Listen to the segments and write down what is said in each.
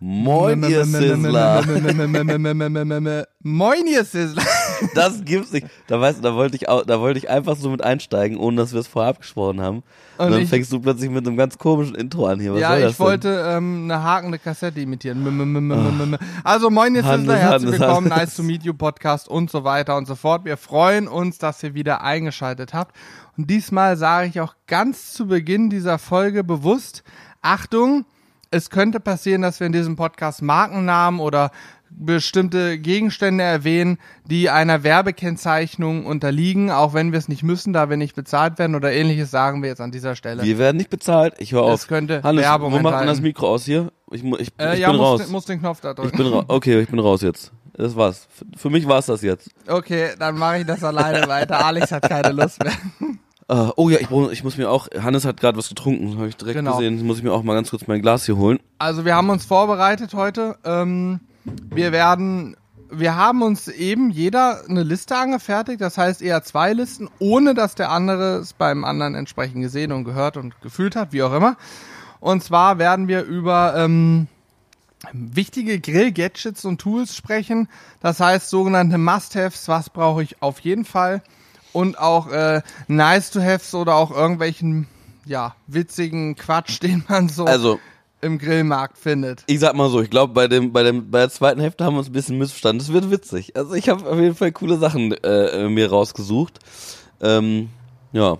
Moin, ihr Sizzler. Moin, ihr Sizzler. Das gibt's nicht. Da weißt du, da wollte ich auch, da wollte ich einfach so mit einsteigen, ohne dass wir es vorher abgesprochen haben. Und, Und dann ich- fängst du plötzlich mit einem ganz komischen Intro an hier. Was Ja, soll das ich wollte ähm, eine hakende Kassette imitieren. Also, moin, ihr Sizzler, herzlich willkommen. Nice to Meet You Podcast und so weiter und so fort. Wir freuen uns, dass ihr wieder eingeschaltet habt. Und diesmal sage ich auch ganz zu Beginn dieser Folge bewusst, Achtung, es könnte passieren, dass wir in diesem Podcast Markennamen oder bestimmte Gegenstände erwähnen, die einer Werbekennzeichnung unterliegen, auch wenn wir es nicht müssen, da wir nicht bezahlt werden oder ähnliches, sagen wir jetzt an dieser Stelle. Wir werden nicht bezahlt. Ich höre auf. Es könnte Hannes, Werbung wo macht man enthalten. das Mikro aus hier? Ich, ich, Äh, ich ja, bin muss, raus. Den, muss den Knopf da Ich drücken. bin raus. Okay, ich bin raus jetzt. Das war's. Für mich war's das jetzt. Okay, dann mache ich das alleine weiter. Alex hat keine Lust mehr. Äh, oh ja, ich, ich muss mir auch. Hannes hat gerade was getrunken, habe ich direkt Genau. gesehen. Muss ich mir auch mal ganz kurz mein Glas hier holen. Also wir haben uns vorbereitet heute. Ähm, wir werden, wir haben uns eben jeder eine Liste angefertigt. Das heißt eher zwei Listen, ohne dass der andere es beim anderen entsprechend gesehen und gehört und gefühlt hat, wie auch immer. Und zwar werden wir über ähm, wichtige Grill-Gadgets und Tools sprechen. Das heißt sogenannte Must-Haves, was brauche ich auf jeden Fall. Und auch äh, Nice-to-Haves oder auch irgendwelchen, ja, witzigen Quatsch, den man so Also, im Grillmarkt findet. ich sag mal so, ich glaube, bei dem, bei dem, bei der zweiten Hälfte haben wir uns ein bisschen missverstanden. Das wird witzig. Also ich habe auf jeden Fall coole Sachen äh, mir rausgesucht. Ähm, ja.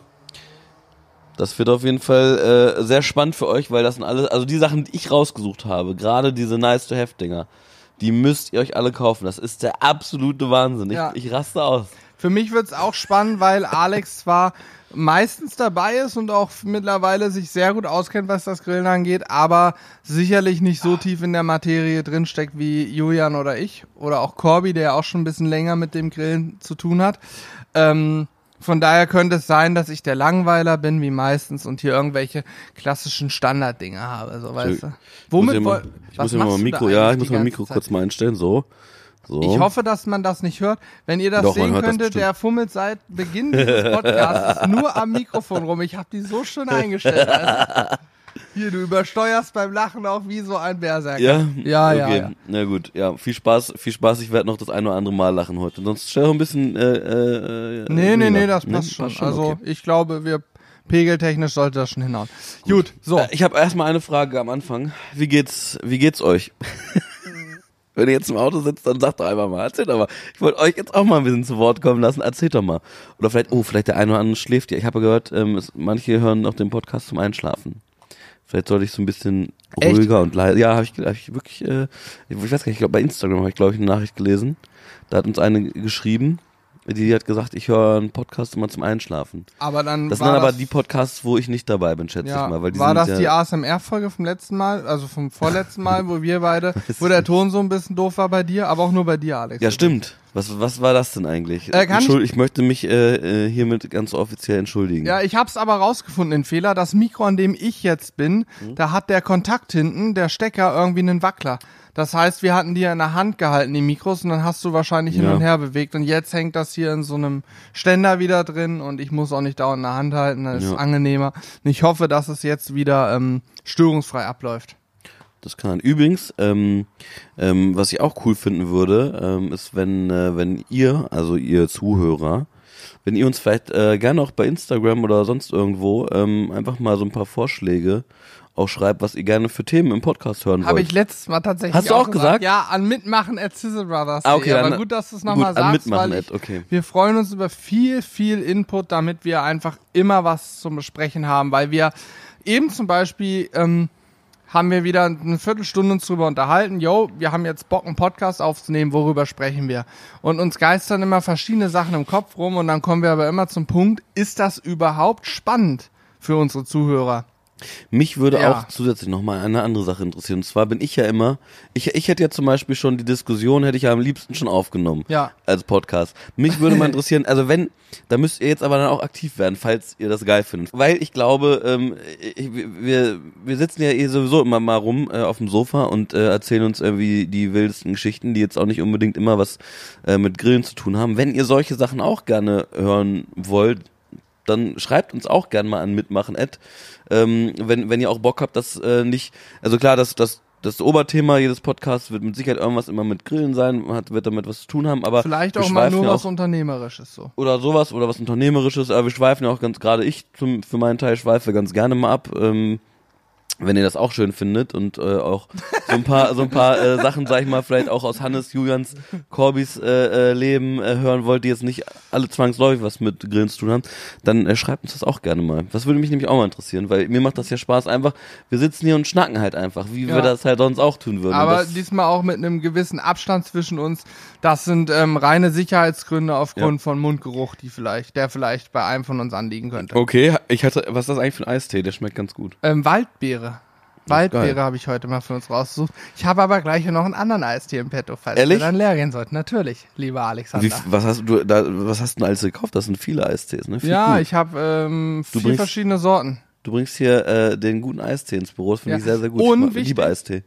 Das wird auf jeden Fall äh, sehr spannend für euch, weil das sind alles, also die Sachen, die ich rausgesucht habe, gerade diese nice to have Dinger, die müsst ihr euch alle kaufen. Das ist der absolute Wahnsinn. Ich, Ja. ich raste aus. Für mich wird's auch spannend, weil Alex zwar meistens dabei ist und auch mittlerweile sich sehr gut auskennt, was das Grillen angeht, aber sicherlich nicht so tief in der Materie drinsteckt wie Julian oder ich oder auch Corby, der ja auch schon ein bisschen länger mit dem Grillen zu tun hat. Ähm, von daher könnte es sein, dass ich der Langweiler bin, wie meistens, und hier irgendwelche klassischen Standarddinge habe, so weißt du. Ich Womit muss woll- hier mal, ich was muss hier mal Mikro, ja, ich muss mein ganze Mikro kurz mal einstellen, so. So. Ich hoffe, dass man das nicht hört. Wenn ihr das Doch, sehen das könntet, bestimmt. der fummelt seit Beginn dieses Podcasts nur am Mikrofon rum. Ich habe die so schön eingestellt. Also. Hier, du übersteuerst beim Lachen auch wie so ein Berserker. Ja? Ja, ja, okay. ja. Na gut, ja, viel Spaß, viel Spaß. Ich werde noch das eine oder andere Mal lachen heute. Sonst stell doch ein bisschen, äh, äh, Nee, nee, nee, das passt schon. Also, okay. ich glaube, wir pegeltechnisch sollte das schon hinhauen. Gut, so. Äh, Ich habe erstmal eine Frage am Anfang. Wie geht's, wie geht's euch? Wenn ihr jetzt im Auto sitzt, dann sagt doch einfach mal, erzählt doch mal. Ich wollte euch jetzt auch mal ein bisschen zu Wort kommen lassen, erzählt doch mal. Oder vielleicht, oh, vielleicht der eine oder andere schläft ja. Ich habe gehört, ähm, es, manche hören noch den Podcast zum Einschlafen. Vielleicht sollte ich so ein bisschen Echt? ruhiger und leise. Ja, habe ich, hab ich wirklich, äh, ich weiß gar nicht, ich glaube bei Instagram habe ich, glaube ich, eine Nachricht gelesen. Da hat uns eine geschrieben, die hat gesagt, ich höre einen Podcast immer zum Einschlafen. Aber dann Das sind dann aber die Podcasts, wo ich nicht dabei bin, schätze ja, ich mal. Weil die war das ja, die ASMR-Folge vom letzten Mal, also vom vorletzten Mal, wo wir beide, wo der Ton so ein bisschen doof war bei dir, aber auch nur bei dir, Alex. Ja, stimmt. Was, was war das denn eigentlich? Äh, Entschuld- ich, möchte mich äh, äh, hiermit ganz offiziell entschuldigen. Ja, ich hab's aber rausgefunden, den Fehler. Das Mikro, an dem ich jetzt bin, Mhm. da hat der Kontakt hinten, der Stecker, irgendwie einen Wackler. Das heißt, wir hatten die in der Hand gehalten, die Mikros, und dann hast du wahrscheinlich hin Ja. und her bewegt. Und jetzt hängt das hier in so einem Ständer wieder drin und ich muss auch nicht dauernd in der Hand halten, das ist Ja. angenehmer. Und ich hoffe, dass es jetzt wieder ähm, störungsfrei abläuft. Das kann. Übrigens, ähm, ähm, was ich auch cool finden würde, ähm, ist, wenn, äh, wenn ihr, also ihr Zuhörer, wenn ihr uns vielleicht äh, gerne auch bei Instagram oder sonst irgendwo ähm, einfach mal so ein paar Vorschläge auch schreibt, was ihr gerne für Themen im Podcast hören Habe wollt. ich letztes Mal tatsächlich Hast du auch gesagt? Ja, an mitmachen at Sizzle Brothers. Ah, okay, aber dann- gut, dass du es nochmal an sagst, mitmachen weil ich, at, okay. wir freuen uns über viel, viel Input, damit wir einfach immer was zum Besprechen haben, weil wir eben zum Beispiel ähm, haben wir wieder eine Viertelstunde uns drüber unterhalten. Yo, wir haben jetzt Bock, einen Podcast aufzunehmen, worüber sprechen wir? Und uns geistern immer verschiedene Sachen im Kopf rum und dann kommen wir aber immer zum Punkt, ist das überhaupt spannend für unsere Zuhörer? Mich würde Ja. auch zusätzlich nochmal eine andere Sache interessieren. Und zwar bin ich ja immer, ich, ich hätte ja zum Beispiel schon die Diskussion, hätte ich ja am liebsten schon aufgenommen. Ja. Als Podcast. Mich würde mal interessieren, also wenn, da müsst ihr jetzt aber dann auch aktiv werden, falls ihr das geil findet. Weil ich glaube, ähm, ich, wir, wir sitzen ja eh sowieso immer mal rum äh, auf dem Sofa und äh, erzählen uns irgendwie die wildesten Geschichten, die jetzt auch nicht unbedingt immer was äh, mit Grillen zu tun haben. Wenn ihr solche Sachen auch gerne hören wollt, dann schreibt uns auch gerne mal an mitmachen. Ad. Ähm, wenn, wenn ihr auch Bock habt, dass äh, nicht, also klar, dass, dass das Oberthema jedes Podcasts wird mit Sicherheit irgendwas immer mit Grillen sein, hat, wird damit was zu tun haben, aber Vielleicht auch mal nur ja was Unternehmerisches so. oder sowas oder was Unternehmerisches, aber wir schweifen ja auch ganz, gerade ich zum, für meinen Teil schweife ganz gerne mal ab. Ähm, wenn ihr das auch schön findet und äh, auch so ein paar so ein paar äh, Sachen, sag ich mal, vielleicht auch aus Hannes, Julians, Corbys äh, äh, Leben äh, hören wollt, die jetzt nicht alle zwangsläufig was mit Grillen zu tun haben, dann äh, schreibt uns das auch gerne mal. Das würde mich nämlich auch mal interessieren, weil mir macht das ja Spaß einfach. Wir sitzen hier und schnacken halt einfach, wie Ja. wir das halt sonst auch tun würden. Aber diesmal auch mit einem gewissen Abstand zwischen uns. Das sind ähm, reine Sicherheitsgründe aufgrund von Mundgeruch, die vielleicht, der vielleicht bei einem von uns anliegen könnte. okay, ich hatte, was ist das eigentlich für ein Eistee? Der schmeckt ganz gut. Ähm, Waldbeere. Waldbeere habe ich heute mal für uns rausgesucht. Ich habe aber gleich noch einen anderen Eistee im Petto, falls Ehrlich? wir dann leer gehen sollten. Natürlich, lieber Alexander. Wie, was hast du da, was hast du denn alles gekauft? Das sind viele Eistees, ne? Viel ja, gut. ich habe ähm, Du vier bringst- verschiedene Sorten. Du bringst hier äh, den guten Eistee ins Büro, das finde Ja. ich sehr, sehr gut. Und ich wichtig- liebe Eistee.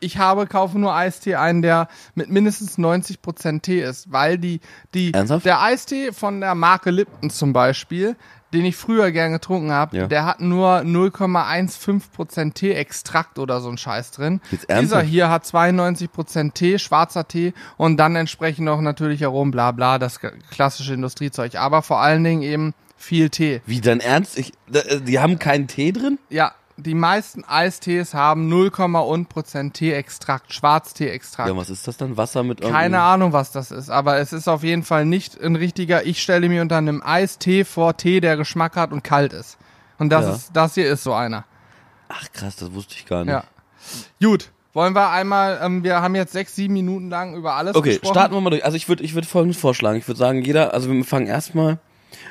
Ich habe, kaufe nur Eistee ein, der mit mindestens 90% Tee ist, weil die, die, Ernsthaft? der Eistee von der Marke Lipton zum Beispiel, den ich früher gern getrunken habe, Ja. der hat nur 0,15% Tee-Extrakt oder so ein Scheiß drin. Dieser hier hat 92% Tee, schwarzer Tee und dann entsprechend noch natürlich Aromen, bla bla, das klassische Industriezeug. Aber vor allen Dingen eben viel Tee. Wie dein Ernst? Ich, äh, die haben keinen Tee drin? Ja, die meisten Eistees haben 0,1% Tee-Extrakt, Schwarztee-Extrakt. Ja, was ist das dann? Wasser mit Keine irgendeinem- Ahnung, was das ist, aber es ist auf jeden Fall nicht ein richtiger. Ich stelle mir unter einem Eistee vor Tee, der Geschmack hat und kalt ist. Und das Ja. ist, das hier ist so einer. Ach krass, das wusste ich gar nicht. Ja. Gut. Wollen wir einmal, ähm, wir haben jetzt sechs, sieben Minuten lang über alles Okay, gesprochen. starten wir mal durch. Also ich würde ich würd folgendes vorschlagen. Ich würde sagen, jeder, also wir fangen erstmal,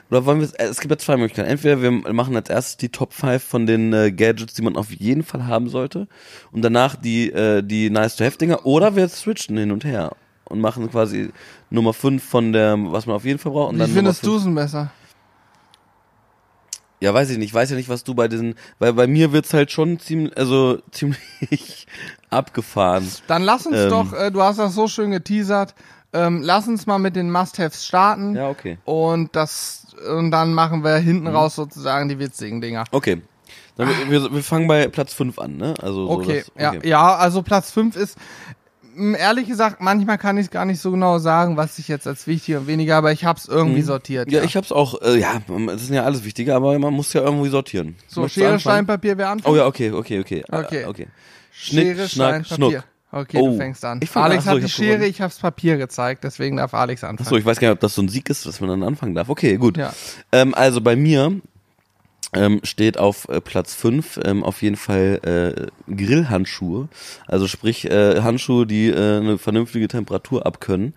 oder wollen wir, es es gibt ja zwei Möglichkeiten. Entweder wir machen als erstes die Top 5 von den äh, Gadgets, die man auf jeden Fall haben sollte und danach die, äh, die Nice-to-Have-Dinger oder wir switchen hin und her und machen quasi Nummer 5 von der, was man auf jeden Fall braucht. Und Wie dann findest du es denn besser? Ja, weiß ich nicht. Ich weiß ja nicht, was du bei diesen, weil bei mir wird's halt schon ziemlich, also ziemlich abgefahren. Dann lass uns Ähm. doch, äh, du hast das so schön geteasert, ähm, lass uns mal mit den Must-Haves starten. Ja, okay. Und das, und dann machen wir hinten Mhm. raus sozusagen die witzigen Dinger. Okay. Dann, wir, wir, fangen bei Platz 5 an, ne? Also so Okay, das, ja, ja, also Platz 5 ist, ehrlich gesagt, manchmal kann ich gar nicht so genau sagen, was ich jetzt als wichtig und weniger, aber ich hab's irgendwie sortiert. Mhm. Ja, ich hab's auch, äh, ja, das sind ja alles wichtige, aber man muss ja irgendwie sortieren. So, Möchtest Schere? Stein, Papier, wer anfängt? Oh ja, okay, okay, okay. Okay. Äh, okay. Schnick, Schere, Schnack, Stein, Schnuck. Okay, Oh. du fängst an. Ich fang- Alex ach so, hat ich die hab Schere, gewonnen. ich hab's Papier gezeigt, deswegen darf Alex anfangen. Achso, ich weiß gar nicht, ob das so ein Sieg ist, dass man dann anfangen darf. Okay, gut. Ja. Ähm, also bei mir ähm, steht auf äh, Platz 5 ähm, auf jeden Fall äh, Grillhandschuhe. Also sprich äh, Handschuhe, die äh, eine vernünftige Temperatur abkönnen.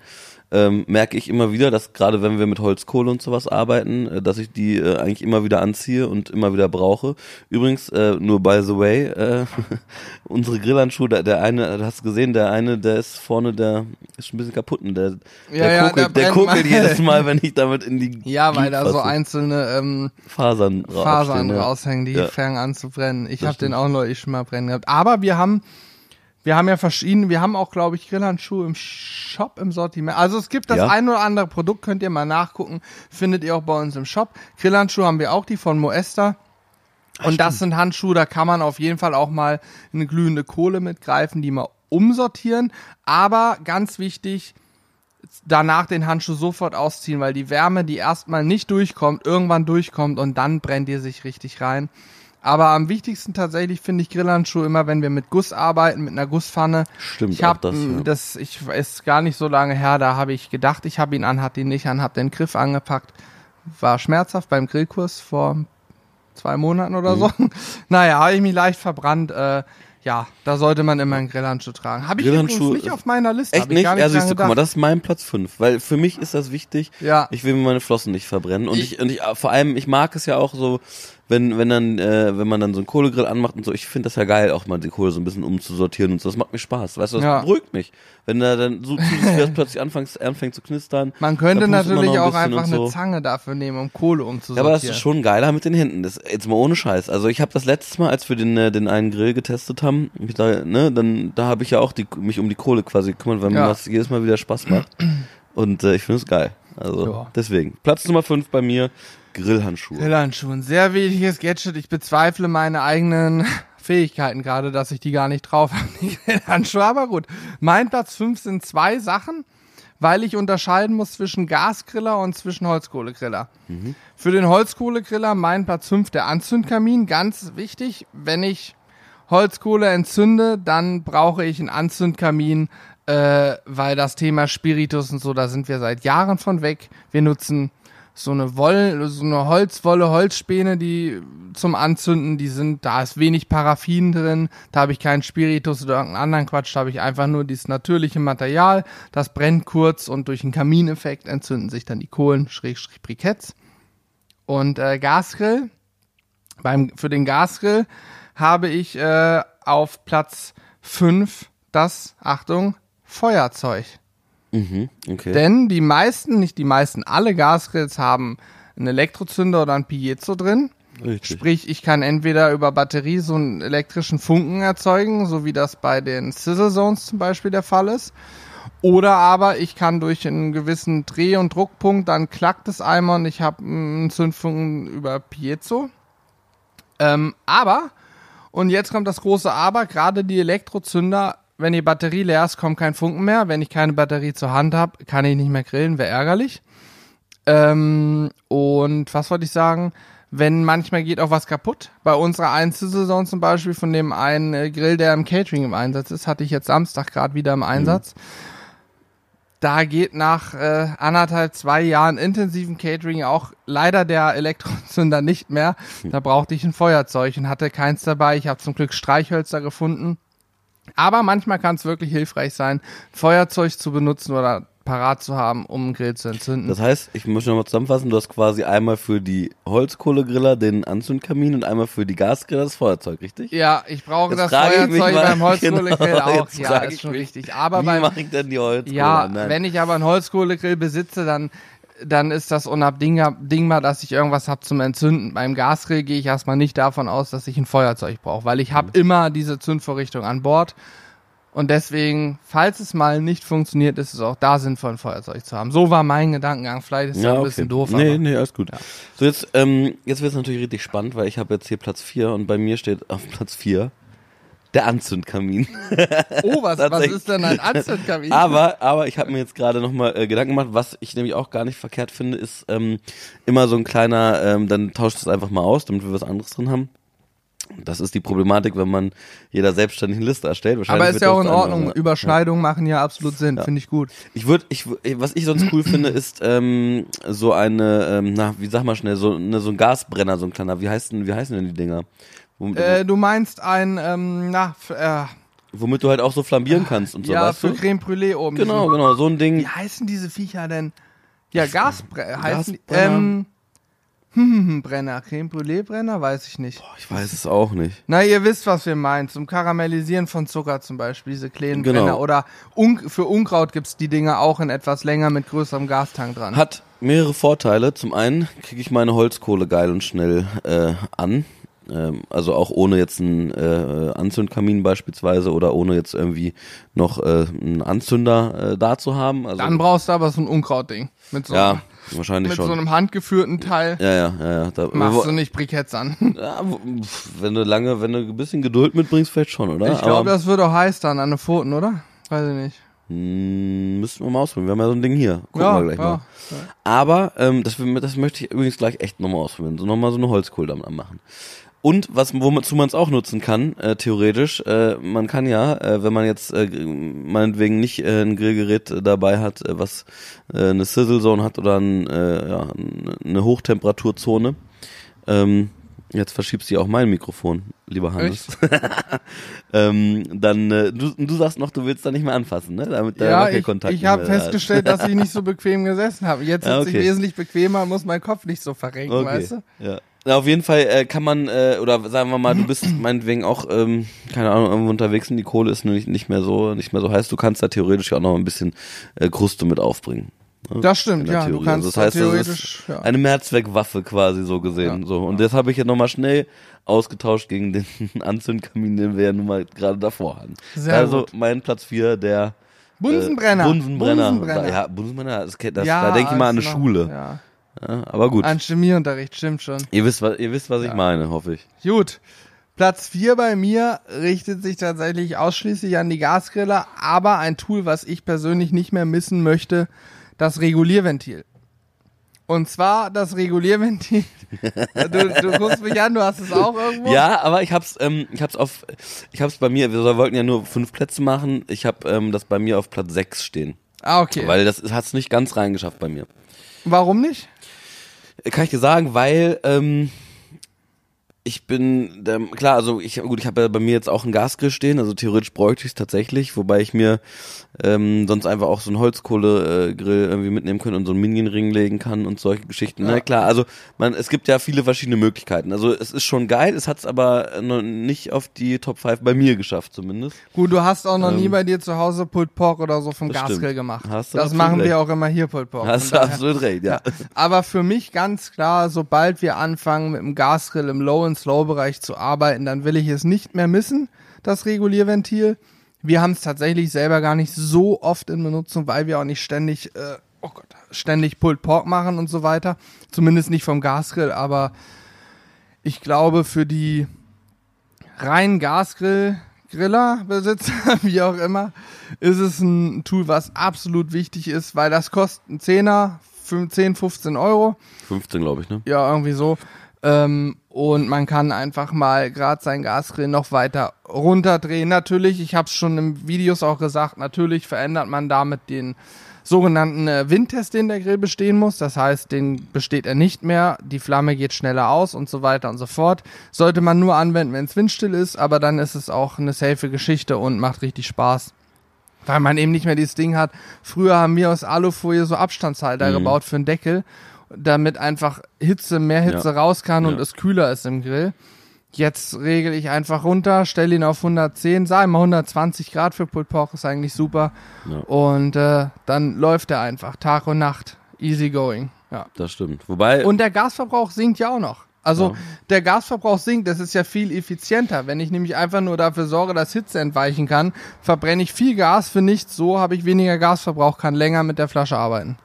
Ähm, merke ich immer wieder, dass gerade wenn wir mit Holzkohle und sowas arbeiten, äh, dass ich die äh, eigentlich immer wieder anziehe und immer wieder brauche. Übrigens, äh, nur by the way, äh, unsere Grillhandschuhe, der, der eine, du hast gesehen, der eine, der ist vorne, der ist schon ein bisschen kaputt und der, Ja, der, ja, kokelt, der der kokelt jedes Mal, wenn ich damit in die Ja, weil da so einzelne ähm, Fasern, Fasern raushängen, die Ja. fangen an zu brennen. Ich habe den auch neulich schon mal brennen gehabt. Aber wir haben, wir haben ja verschiedene, wir haben auch, glaube ich, Grillhandschuhe im Shop im Sortiment. Also es gibt das Ja. ein oder andere Produkt, könnt ihr mal nachgucken, findet ihr auch bei uns im Shop. Grillhandschuhe haben wir auch, die von Moesta. Und das sind Handschuhe, da kann man auf jeden Fall auch mal eine glühende Kohle mitgreifen, die mal umsortieren. Aber ganz wichtig, danach den Handschuh sofort ausziehen, weil die Wärme, die erstmal nicht durchkommt, irgendwann durchkommt und dann brennt ihr sich richtig rein. Aber am wichtigsten tatsächlich finde ich Grillhandschuhe immer, wenn wir mit Guss arbeiten, mit einer Gusspfanne. Stimmt, Ich habe auch das, ja. das, ich ist gar nicht so lange her, da habe ich gedacht, ich habe ihn an, hat ihn nicht an, habe den Griff angepackt. War schmerzhaft beim Grillkurs vor zwei Monaten Mhm. oder so. Naja, habe ich mich leicht verbrannt. Äh, ja, da sollte man immer einen Grillhandschuh tragen. Habe ich übrigens nicht auf meiner Liste. Echt hab ich nicht? Nicht Ja, siehst du, guck mal, das ist mein Platz 5, weil für mich ist das wichtig. Ja. Ich will mir meine Flossen nicht verbrennen und Ich- ich, und ich vor allem ich mag es ja auch so, wenn wenn dann äh, wenn man dann so einen Kohlegrill anmacht und so, ich finde das ja geil, auch mal die Kohle so ein bisschen umzusortieren und so. Das macht mir Spaß, weißt du, das Ja. beruhigt mich. Wenn da dann so zusätzlich plötzlich anfängt, anfängt zu knistern. Man könnte natürlich ein auch einfach und eine so. Zange dafür nehmen, um Kohle Ja, umzusortieren. aber das ist schon geiler mit den Händen. Das jetzt mal ohne Scheiß. Also ich habe das letztes Mal, als wir den äh, den einen Grill getestet haben, da, ne, dann da habe ich ja auch die, mich um die Kohle quasi gekümmert, weil Ja. mir das jedes Mal wieder Spaß macht. Und äh, ich finde es geil. Also Ja. deswegen Platz Nummer 5 bei mir Grillhandschuhe. Grillhandschuhe, ein sehr wichtiges Gadget. Ich bezweifle meine eigenen Fähigkeiten gerade, dass ich die gar nicht drauf habe, die Grillhandschuhe. Aber gut. Mein Platz 5 sind zwei Sachen, weil ich unterscheiden muss zwischen Gasgriller und zwischen Holzkohlegriller. Für den Holzkohlegriller mein Platz 5 der Anzündkamin. Ganz wichtig, wenn ich Holzkohle entzünde, dann brauche ich einen Anzündkamin, äh, weil das Thema Spiritus und so, da sind wir seit Jahren von weg. Wir nutzen so eine Wolle, so eine Holzwolle, Holzspäne, die zum Anzünden, die sind, da ist wenig Paraffin drin, da habe ich keinen Spiritus oder irgendeinen anderen Quatsch, da habe ich einfach nur dieses natürliche Material, das brennt kurz und durch einen Kamineffekt entzünden sich dann die Kohlen, Schrägstrich Briketts. Und äh, Gasgrill, beim, für den Gasgrill habe ich äh, auf Platz 5 das, Achtung, Feuerzeug. Mhm, okay. Denn die meisten, nicht die meisten, alle Gasgrills haben einen Elektrozünder oder ein Piezo drin. Richtig. Sprich, ich kann entweder über Batterie so einen elektrischen Funken erzeugen, so wie das bei den Sizzle Zones zum Beispiel der Fall ist. Oder aber ich kann durch einen gewissen Dreh- und Druckpunkt, dann klackt es einmal und ich habe einen Zündfunken über Piezo. Ähm, aber, und jetzt kommt das große Aber, gerade die Elektrozünder, wenn die Batterie leer ist, kommt kein Funken mehr. Wenn ich keine Batterie zur Hand habe, kann ich nicht mehr grillen, wäre ärgerlich. Ähm, und was wollte ich sagen? Wenn manchmal geht auch was kaputt. Bei unserer Einzelsaison zum Beispiel von dem einen äh, Grill, der im Catering im Einsatz ist, hatte ich jetzt Samstag gerade wieder im Einsatz. Da geht nach äh, anderthalb, zwei Jahren intensiven Catering auch leider der Elektrozünder nicht mehr. Da brauchte ich ein Feuerzeug und hatte keins dabei. Ich habe zum Glück Streichhölzer gefunden. Aber manchmal kann es wirklich hilfreich sein, Feuerzeug zu benutzen oder parat zu haben, um einen Grill zu entzünden. Das heißt, ich muss nochmal zusammenfassen, du hast quasi einmal für die Holzkohlegriller den Anzündkamin und einmal für die Gasgriller das Feuerzeug, richtig? ja, ich brauche Jetzt das Feuerzeug beim Holzkohlegrill genau, auch. Ja, ist schon mich, richtig. Aber Wie beim, mache ich denn die Holzkohle? ja, Nein. wenn ich aber einen Holzkohlegrill besitze, dann dann ist das unabdingbar, dass ich irgendwas habe zum Entzünden. Beim Gasgrill gehe ich erstmal nicht davon aus, dass ich ein Feuerzeug brauche, weil ich habe Mhm. immer diese Zündvorrichtung an Bord. Und deswegen, falls es mal nicht funktioniert, ist es auch da sinnvoll, ein Feuerzeug zu haben. So war mein Gedankengang. Vielleicht ist es ja, ein okay. bisschen doof. Nee, aber. nee, alles gut. So, jetzt, ähm, jetzt wird es natürlich richtig spannend, weil ich habe jetzt hier Platz 4 und bei mir steht auf Platz 4 der Anzündkamin. Oh, was, was ist denn ein Anzündkamin? Aber, aber ich habe mir jetzt gerade nochmal äh, Gedanken gemacht, was ich nämlich auch gar nicht verkehrt finde, ist ähm, immer so ein kleiner, ähm, dann tauscht es einfach mal aus, damit wir was anderes drin haben. Das ist die Problematik, wenn man jeder selbstständig eine Liste erstellt. Aber ist ja auch in eine Ordnung. andere- Überschneidungen machen ja absolut Sinn. Finde ich gut. Ich würde, ich, was ich sonst cool finde, ist ähm, so eine, ähm, na, wie sag mal schnell, so, ne, so ein Gasbrenner, so ein kleiner. Wie heißen, wie heißen denn die Dinger? Womit, Äh, du meinst ein, ähm, na, äh, womit du halt auch so flambieren kannst und so, ja, weißt für du? Creme Brûlée oben. Genau, genau, so ein Ding. Wie heißen diese Viecher denn? Ja, Gasbrenner. Heißen Gasbrenner. ähm, hm, hm, hm, Brenner. Creme Brûlée Brenner? Weiß ich nicht. Ich weiß es auch nicht. Na, ihr wisst, was wir meinen. Zum Karamellisieren von Zucker zum Beispiel, diese kleinen Genau. Brenner. Oder Un für Unkraut gibt's die Dinger auch in etwas länger mit größerem Gastank dran. Hat mehrere Vorteile. Zum einen kriege ich meine Holzkohle geil und schnell äh, an. Ähm, also auch ohne jetzt einen äh, Anzündkamin beispielsweise oder ohne jetzt irgendwie noch äh, einen Anzünder äh, da zu haben. Also, Dann brauchst du aber so ein Unkrautding. Mit so, ja, wahrscheinlich mit schon. so einem handgeführten Teil. ja, ja, ja, ja. Da, Machst du nicht Briketts an. ja, wenn du lange, wenn du ein bisschen Geduld mitbringst, vielleicht schon, oder? Ich glaube, das wird auch heiß dann an den Pfoten, oder? Weiß ich nicht. mh, müssten wir mal ausprobieren. Wir haben ja so ein Ding hier. Gucken ja, wir gleich ja. mal. Aber ähm, das, das möchte ich übrigens gleich echt nochmal ausprobieren. So nochmal so eine Holzkohle damit machen. Und was, wozu man es auch nutzen kann, äh, theoretisch, äh, man kann ja, äh, wenn man jetzt äh, meinetwegen nicht äh, ein Grillgerät dabei hat, äh, was äh, eine Sizzle Zone hat oder ein, äh, ja, eine Hochtemperaturzone, ähm, jetzt verschiebst du auch mein Mikrofon, lieber Hannes. ähm, dann, äh, du, du sagst noch, du willst da nicht mehr anfassen, ne? Damit der Ja, ich, Wackelkontakt ich habe da ist. festgestellt, dass ich nicht so bequem gesessen habe. Jetzt sitze Ja, ich okay. wesentlich bequemer, muss mein Kopf nicht so verrenken, Okay. weißt du? Ja. Na, auf jeden Fall äh, kann man, äh, oder sagen wir mal, du bist meinetwegen auch, ähm, keine Ahnung, irgendwo unterwegs und die Kohle ist nicht, nicht mehr so, nicht mehr so heiß. Du kannst da theoretisch auch noch ein bisschen äh, Kruste mit aufbringen. ne? Das stimmt, ja. Du Theorie. kannst Also das heißt, da das theoretisch, ist ja. eine Mehrzweckwaffe quasi so gesehen. Ja. So. Und das habe ich jetzt nochmal schnell ausgetauscht gegen den Anzündkamin, den wir ja nun mal gerade davor hatten. Sehr also gut. mein Platz 4, der Bunsenbrenner. Äh, Bunsenbrenner. Bunsenbrenner. Ja, Bunsenbrenner, das, das, Ja, da denke ich mal an eine also Schule. Ja. Ja, aber gut. An Chemieunterricht, stimmt schon. Ihr wisst, was, ihr wisst, was ich Ja. meine, hoffe ich. Gut. Platz 4 bei mir richtet sich tatsächlich ausschließlich an die Gasgriller, aber ein Tool, was ich persönlich nicht mehr missen möchte, das Regulierventil. Und zwar das Regulierventil. Du, du guckst mich an, du hast es auch irgendwo. Ja, aber ich hab's, ähm, ich hab's auf, ich hab's bei mir, wir wollten ja nur fünf Plätze machen. Ich hab ähm, das bei mir auf Platz sechs stehen. Ah, okay. Weil das hat's nicht ganz reingeschafft bei mir. Warum nicht? Kann ich dir sagen, weil ähm, ich bin, der, klar, also ich, gut, ich habe ja bei mir jetzt auch einen Gasgrill stehen, also theoretisch bräuchte ich es tatsächlich, wobei ich mir ähm, sonst einfach auch so einen Holzkohlegrill irgendwie mitnehmen können und so einen Minion-Ring legen kann und solche Geschichten. Ja. Na klar, also man, es gibt ja viele verschiedene Möglichkeiten. Also es ist schon geil, es hat es aber noch nicht auf die Top 5 bei mir geschafft zumindest. Gut, du hast auch noch ähm, nie bei dir zu Hause Pulled Pork oder so vom Gasgrill stimmt. gemacht. Hast du das machen recht. wir auch immer hier, Pulled Pork. Hast du absolut recht, ja. ja. Aber für mich ganz klar, sobald wir anfangen mit dem Gasgrill im Low- und Slow-Bereich zu arbeiten, dann will ich es nicht mehr missen, das Regulierventil. Wir haben es tatsächlich selber gar nicht so oft in Benutzung, weil wir auch nicht ständig, äh, oh Gott, ständig Pulled Pork machen und so weiter. Zumindest nicht vom Gasgrill, aber ich glaube für die reinen Gasgrill Grillerbesitzer, wie auch immer, ist es ein Tool, was absolut wichtig ist, weil das kostet einen Zehner, 10, 15 Euro. 15, glaube ich, ne? Ja, irgendwie so. Ähm, und man kann einfach mal gerade sein Gasgrill noch weiter runterdrehen. Natürlich, ich habe es schon im Videos auch gesagt, natürlich verändert man damit den sogenannten äh, Windtest, den der Grill bestehen muss. Das heißt, den besteht er nicht mehr, die Flamme geht schneller aus und so weiter und so fort. Sollte man nur anwenden, wenn es windstill ist, aber dann ist es auch eine safe Geschichte und macht richtig Spaß. Weil man eben nicht mehr dieses Ding hat. Früher haben wir aus Alufolie so Abstandshalter mhm. gebaut für den Deckel damit einfach Hitze, mehr Hitze ja. raus kann und ja. es kühler ist im Grill. Jetzt regel ich einfach runter, stelle ihn auf 110, sag mal 120 Grad für Pulled Pork ist eigentlich super. Ja. Und äh, dann läuft er einfach Tag und Nacht. Easy going. Ja. Das stimmt. Wobei. Und der Gasverbrauch sinkt ja auch noch. Also ja. der Gasverbrauch sinkt, das ist ja viel effizienter. Wenn ich nämlich einfach nur dafür sorge, dass Hitze entweichen kann, verbrenne ich viel Gas für nichts, so habe ich weniger Gasverbrauch, kann länger mit der Flasche arbeiten.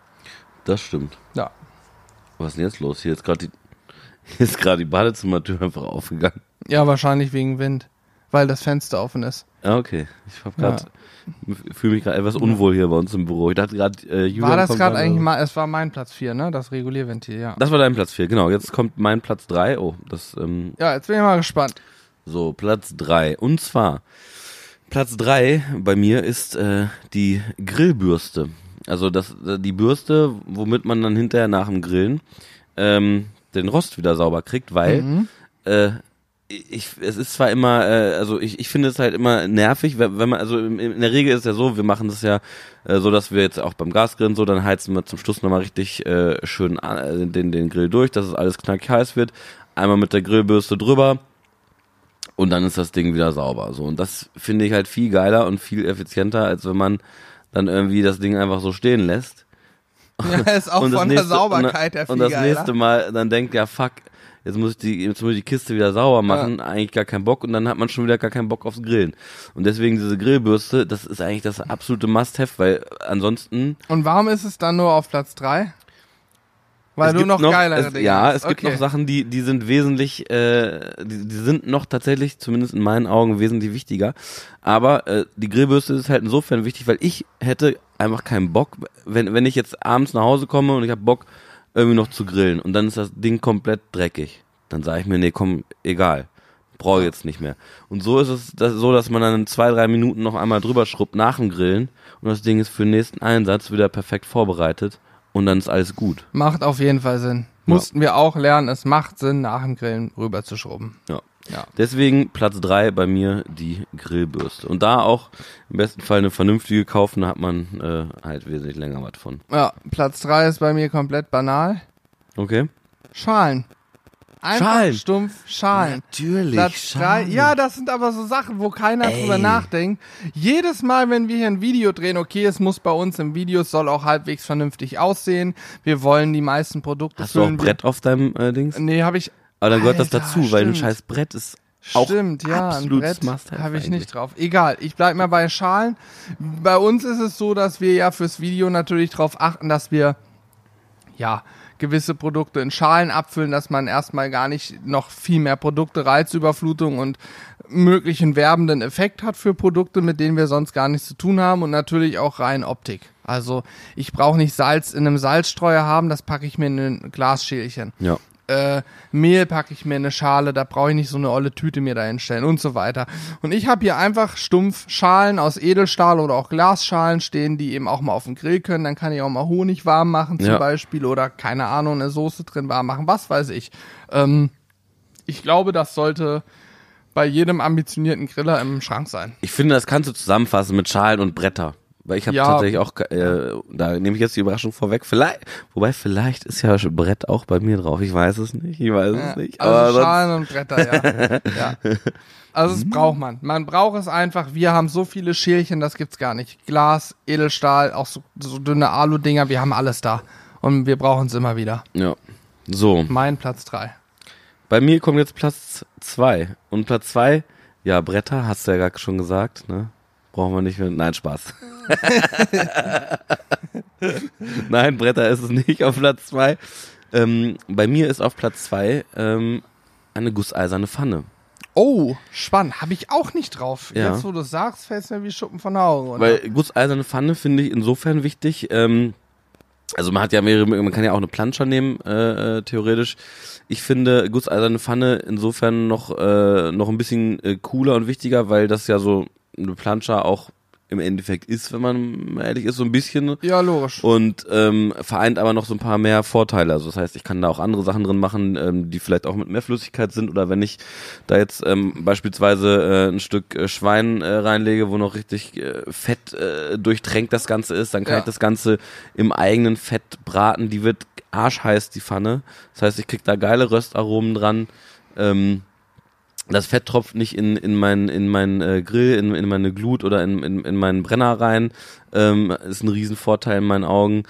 Das stimmt. Ja. Was ist denn jetzt los? Hier ist gerade die, hier ist gerade die Badezimmertür einfach aufgegangen. Ja, wahrscheinlich wegen Wind, weil das Fenster offen ist. Ah, okay. Ich hab grad, ja. fühle mich gerade etwas unwohl hier bei uns im Büro. Ich dachte gerade, äh, War das gerade eigentlich mal, es war mein Platz 4, ne? Das Regulierventil, ja. Das war dein Platz 4, genau. Jetzt kommt mein Platz 3. Oh, das, ähm, Ja, jetzt bin ich mal gespannt. So, Platz 3. Und zwar, Platz 3 bei mir ist äh, die Grillbürste. Also das, die Bürste, womit man dann hinterher nach dem Grillen ähm, den Rost wieder sauber kriegt, weil mhm. äh, ich, es ist zwar immer, äh, also ich, ich finde es halt immer nervig, wenn, wenn man, also in, in der Regel ist es ja so, wir machen das ja äh, so, dass wir jetzt auch beim Gasgrillen so, dann heizen wir zum Schluss nochmal richtig äh, schön äh, den, den Grill durch, dass es alles knackig heiß wird. Einmal mit der Grillbürste drüber und dann ist das Ding wieder sauber. So, und das finde ich halt viel geiler und viel effizienter, als wenn man dann irgendwie das Ding einfach so stehen lässt. Ja, ist auch von nächste, der Sauberkeit der Und das nächste Mal dann denkt, ja fuck, jetzt muss ich die, jetzt muss ich die Kiste wieder sauber machen, ja. eigentlich gar keinen Bock und dann hat man schon wieder gar keinen Bock aufs Grillen. Und deswegen diese Grillbürste, das ist eigentlich das absolute Must-Have, weil ansonsten. Und warum ist es dann nur auf Platz drei? Weil du noch, noch geilere es, Dinge Ja, es okay. gibt noch Sachen, die, die sind wesentlich, äh, die, die sind noch tatsächlich, zumindest in meinen Augen, wesentlich wichtiger. Aber äh, die Grillbürste ist halt insofern wichtig, weil ich hätte einfach keinen Bock, wenn, wenn ich jetzt abends nach Hause komme und ich habe Bock, irgendwie noch zu grillen und dann ist das Ding komplett dreckig. Dann sage ich mir, nee, komm, egal. Brauche jetzt nicht mehr. Und so ist es das, so, dass man dann in zwei, drei Minuten noch einmal drüber schrubbt nach dem Grillen und das Ding ist für den nächsten Einsatz wieder perfekt vorbereitet und dann ist alles gut. Macht auf jeden Fall Sinn. Mussten wir auch lernen, es macht Sinn, nach dem Grillen rüber zu schrubben. Ja. ja. Deswegen Platz drei bei mir die Grillbürste. Und da auch im besten Fall eine vernünftige kaufen, da hat man äh, halt wesentlich länger was von. Ja, Platz drei ist bei mir komplett banal. Okay. Schalen. Einfach Schalen. stumpf Schalen. Natürlich. Platz Schalen. Drei. Ja, das sind aber so Sachen, wo keiner Ey. drüber nachdenkt. Jedes Mal, wenn wir hier ein Video drehen, okay, es muss bei uns im Video, es soll auch halbwegs vernünftig aussehen. Wir wollen die meisten Produkte Hast füllen. du auch Brett auf deinem äh, Dings? Nee, habe ich. Aber dann gehört Alter, das dazu, stimmt. weil ein scheiß Brett ist auch Stimmt, ja, ein Brett habe ich nicht drauf. Egal, ich bleib mal bei Schalen. Bei uns ist es so, dass wir ja fürs Video natürlich darauf achten, dass wir ja gewisse Produkte in Schalen abfüllen, dass man erstmal gar nicht noch viel mehr Produkte, Reizüberflutung und möglichen werbenden Effekt hat für Produkte, mit denen wir sonst gar nichts zu tun haben und natürlich auch rein Optik. Also ich brauche nicht Salz in einem Salzstreuer haben, das packe ich mir in ein Glasschälchen. Ja. Äh, Mehl packe ich mir in eine Schale, da brauche ich nicht so eine olle Tüte mir da hinstellen und so weiter. Und ich habe hier einfach stumpf Schalen aus Edelstahl oder auch Glasschalen stehen, die eben auch mal auf den Grill können. Dann kann ich auch mal Honig warm machen zum Ja. Beispiel oder keine Ahnung, eine Soße drin warm machen, was weiß ich. Ähm, ich glaube, das sollte bei jedem ambitionierten Griller im Schrank sein. Ich finde, das kannst du zusammenfassen mit Schalen und Bretter. Weil ich habe Ja. tatsächlich auch, äh, da nehme ich jetzt die Überraschung vorweg. Vielleicht, wobei vielleicht ist ja Brett auch bei mir drauf. Ich weiß es nicht. Ich weiß Ja, es nicht. also Schalen und Bretter, ja. ja. Also es braucht man. Man braucht es einfach. Wir haben so viele Schälchen, das gibt's gar nicht. Glas, Edelstahl, auch so, so dünne Alu-Dinger, wir haben alles da. Und wir brauchen es immer wieder. ja. So, Mein Platz drei. bei mir kommt jetzt Platz zwei Und Platz zwei ja, Bretter, hast du ja gerade schon gesagt, ne? Brauchen wir nicht mehr. Nein, Spaß. Nein, Bretter ist es nicht auf Platz zwei Ähm, bei mir ist auf Platz zwei ähm, eine gusseiserne Pfanne. Oh, spannend. Habe ich auch nicht drauf. Ja. Jetzt, wo du sagst, fällt es mir wie Schuppen von Augen. Oder? Weil gusseiserne Pfanne finde ich insofern wichtig. Ähm, also man hat ja mehrere, man kann ja auch eine Planscher nehmen, äh, äh, theoretisch. Ich finde gusseiserne Pfanne insofern noch, äh, noch ein bisschen äh, cooler und wichtiger, weil das ja so eine Planscher auch im Endeffekt ist, wenn man ehrlich ist, so ein bisschen. ja, logisch. Und ähm, vereint aber noch so ein paar mehr Vorteile. Also das heißt, ich kann da auch andere Sachen drin machen, ähm, die vielleicht auch mit mehr Flüssigkeit sind. Oder wenn ich da jetzt ähm, beispielsweise äh, ein Stück äh, Schwein äh, reinlege, wo noch richtig äh, Fett äh, durchtränkt das Ganze ist, dann kann Ja. ich das Ganze im eigenen Fett braten. Die wird arschheiß, die Pfanne. Das heißt, ich krieg da geile Röstaromen dran. Ähm, das Fett tropft nicht in, in meinen in mein, äh, Grill, in, in meine Glut oder in, in, in meinen Brenner rein. Ähm, ist ein Riesenvorteil in meinen Augen.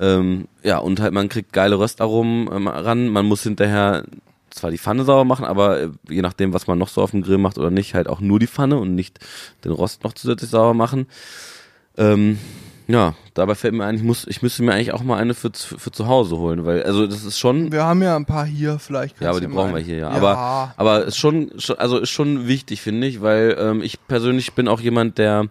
Ähm, ja, und halt man kriegt geile Röstaromen ähm, ran. Man muss hinterher zwar die Pfanne sauber machen, aber äh, je nachdem, was man noch so auf dem Grill macht oder nicht, halt auch nur die Pfanne und nicht den Rost noch zusätzlich sauber machen. Ähm, ja, dabei fällt mir ein, ich muss, ich müsste mir eigentlich auch mal eine für, zu- für zu Hause holen, weil, also das ist schon, Wir haben ja ein paar hier, vielleicht. ja, aber die brauchen mal- wir hier, ja. ja. Aber, aber ist schon, also ist schon wichtig, finde ich, weil ähm, ich persönlich bin auch jemand, der,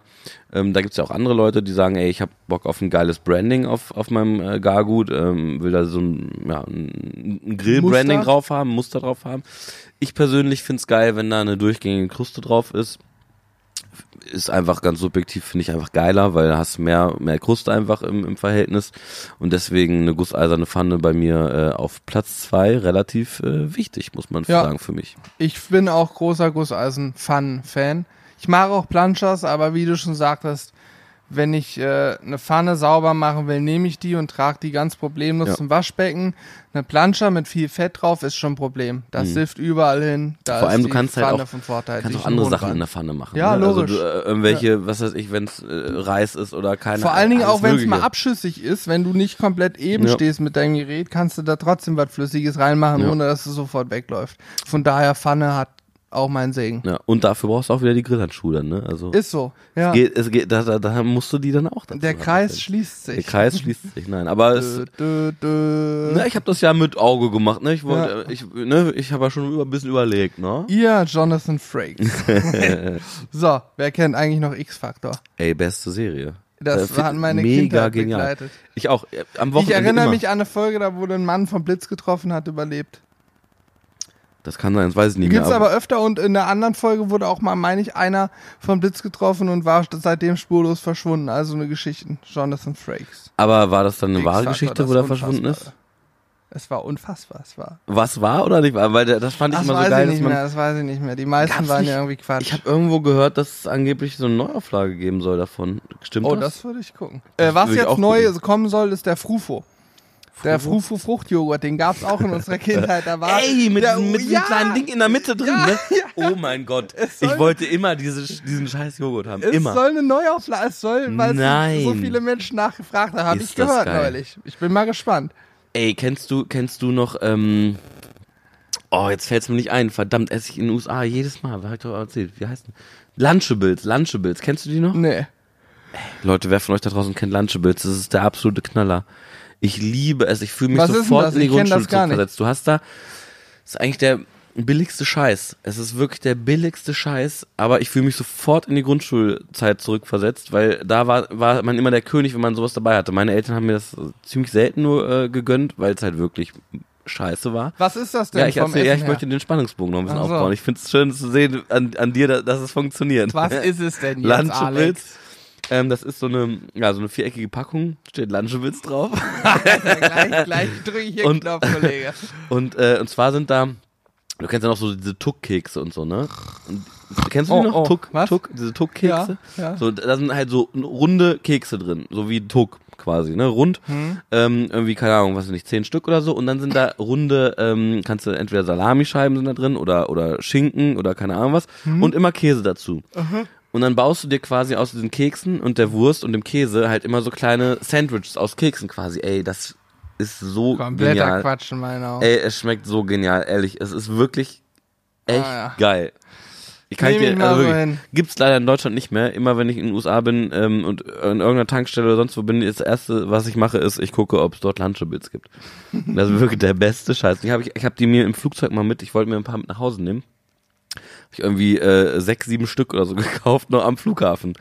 ähm, da gibt's ja auch andere Leute, die sagen, ey, ich habe Bock auf ein geiles Branding auf, auf meinem äh, Gargut, ähm, will da so ein, ja, ein, ein Grill-Branding drauf haben, Muster drauf haben. Ich persönlich find's geil, wenn da eine durchgängige Kruste drauf ist. Ist einfach ganz subjektiv, finde ich einfach geiler, weil da hast mehr, mehr Kruste einfach im, im Verhältnis. Und deswegen eine gusseiserne Pfanne bei mir äh, auf Platz zwei relativ äh, wichtig, muss man Ja. sagen, für mich. Ich bin auch großer Gusseisen-Fun-Fan. Ich mag auch Planchers, aber wie du schon sagtest, wenn ich äh, eine Pfanne sauber machen will, nehme ich die und trage die ganz problemlos Ja. zum Waschbecken. Eine Planscher mit viel Fett drauf ist schon ein Problem. Das sifft überall hin. Da Mhm. Vor allem, ist du kannst halt Pfanne auch- von Vorteil. Kannst auch andere. Sachen in der Pfanne machen. Ja, ne? logisch. Also du, äh, irgendwelche, was weiß ich, wenn es äh, Reis ist oder keine Vor allen Dingen auch, wenn es mal abschüssig ist, wenn du nicht komplett eben Ja. stehst mit deinem Gerät, kannst du da trotzdem was Flüssiges reinmachen, Ja. ohne dass es sofort wegläuft. Von daher, Pfanne hat auch meinen Segen. Ja, und dafür brauchst du auch wieder die Grillhandschuhe dann, ne? Also Ist so. Ja. geht, es geht, da, da, da musst du die dann auch dazu Der haben, Kreis schließt sich. Der Kreis schließt sich, nein. Aber es, Dö, dö, na, ich habe das ja mit Auge gemacht, ne? Ich wollte, Ja. ich, ne, ich habe ja schon über, ein bisschen überlegt, ne? Ihr Jonathan Frakes. so, wer kennt eigentlich noch X-Factor? Ey, beste Serie. Das Äh, hat meine mega Kindheit genial. begleitet. Ich auch. äh, Am Ich Wochenende erinnere immer. mich an eine Folge, da wurde ein Mann vom Blitz getroffen, hat überlebt. Das kann sein, das weiß ich nicht Gibt's mehr. aber öfter und in der anderen Folge wurde auch mal, meine ich, einer vom Blitz getroffen und war seitdem spurlos verschwunden. Also eine Geschichte. Jonathan Frakes. aber war das dann eine wahre Geschichte, wo der verschwunden ist? Es war unfassbar, es war. Was war oder nicht war? Weil das fand ich Das immer so geil, ich dass nicht man. mehr, das weiß ich nicht mehr. Die meisten waren nicht- ja irgendwie Quatsch. Ich habe irgendwo gehört, dass es angeblich so eine Neuauflage geben soll davon. Stimmt oh, das? das würde ich gucken. Äh, was jetzt neu gucken. kommen soll, ist der Frufo. Der Frufo? Frufo Fruchtjoghurt, den gab's auch in unserer Kindheit. Da war Ey, mit, der, mit ja, einem kleinen Ding in der Mitte drin, Ja, ne? Oh mein Gott. soll- Ich wollte immer diese, diesen scheiß Joghurt haben. Es immer. soll eine Neuauflage, es soll, weil Nein. so viele Menschen nachgefragt haben, habe ich gehört geil. neulich. Ich bin mal gespannt. Ey, kennst du, kennst du noch, ähm, oh, jetzt fällt's mir nicht ein. Verdammt, esse ich in den USA jedes Mal. Hab ich doch erzählt. Wie heißt denn? Lunchables, Lunchables. Kennst du die noch? Nee. Leute, wer von euch da draußen kennt Lunchables? Das ist der absolute Knaller. Ich liebe es. Ich fühle mich Was sofort in die Grundschule zurückversetzt. Du hast da, das ist eigentlich der billigste Scheiß. Es ist wirklich der billigste Scheiß, aber ich fühle mich sofort in die Grundschulzeit zurückversetzt, weil da war, war man immer der König, wenn man sowas dabei hatte. Meine Eltern haben mir das ziemlich selten nur äh, gegönnt, weil es halt wirklich scheiße war. Was ist das denn Ja, ich, vom erzähl, ja, ich her? möchte den Spannungsbogen noch ein bisschen Ach so. aufbauen. Ich finde es schön zu sehen an, an dir, da- dass es funktioniert. Was ist es denn jetzt, Lunchables. Alex? Ähm, das ist so eine, ja, so eine viereckige Packung, steht Lunchables drauf. gleich, gleich drücke ich hier Und- Knopf, Kollege. Und, äh, und zwar sind da, du kennst ja noch so diese Tuck-Kekse und so, ne? Und, kennst du die Oh, noch? oh, Tuck, was? Tuck, diese Tuck-Kekse? Ja, ja. So, da sind halt so runde Kekse drin, so wie Tuck quasi, ne? Rund, Hm. ähm, irgendwie, keine Ahnung, was nicht, zehn Stück oder so. Und dann sind da runde, ähm, kannst du entweder Salamischeiben sind da drin oder, oder Schinken oder keine Ahnung was. Hm. Und immer Käse dazu. Und dann baust du dir quasi aus diesen Keksen und der Wurst und dem Käse halt immer so kleine Sandwiches aus Keksen quasi. Ey, das ist so Kompletter genial. Quatsch in meinen Augen. Ey, es schmeckt so genial, ehrlich. Es ist wirklich echt Ah, ja. geil. Ich kann Nehm dir, also so wirklich, gibt's leider in Deutschland nicht mehr. Immer wenn ich in den USA bin ähm, und in irgendeiner Tankstelle oder sonst wo bin, das erste, was ich mache, ist, ich gucke, ob es dort Lunchables gibt. Das ist wirklich der beste Scheiß. Ich habe ich, ich hab die mir im Flugzeug mal mit, ich wollte mir ein paar mit nach Hause nehmen. Hab ich irgendwie äh, sechs, sieben Stück oder so gekauft, nur am Flughafen.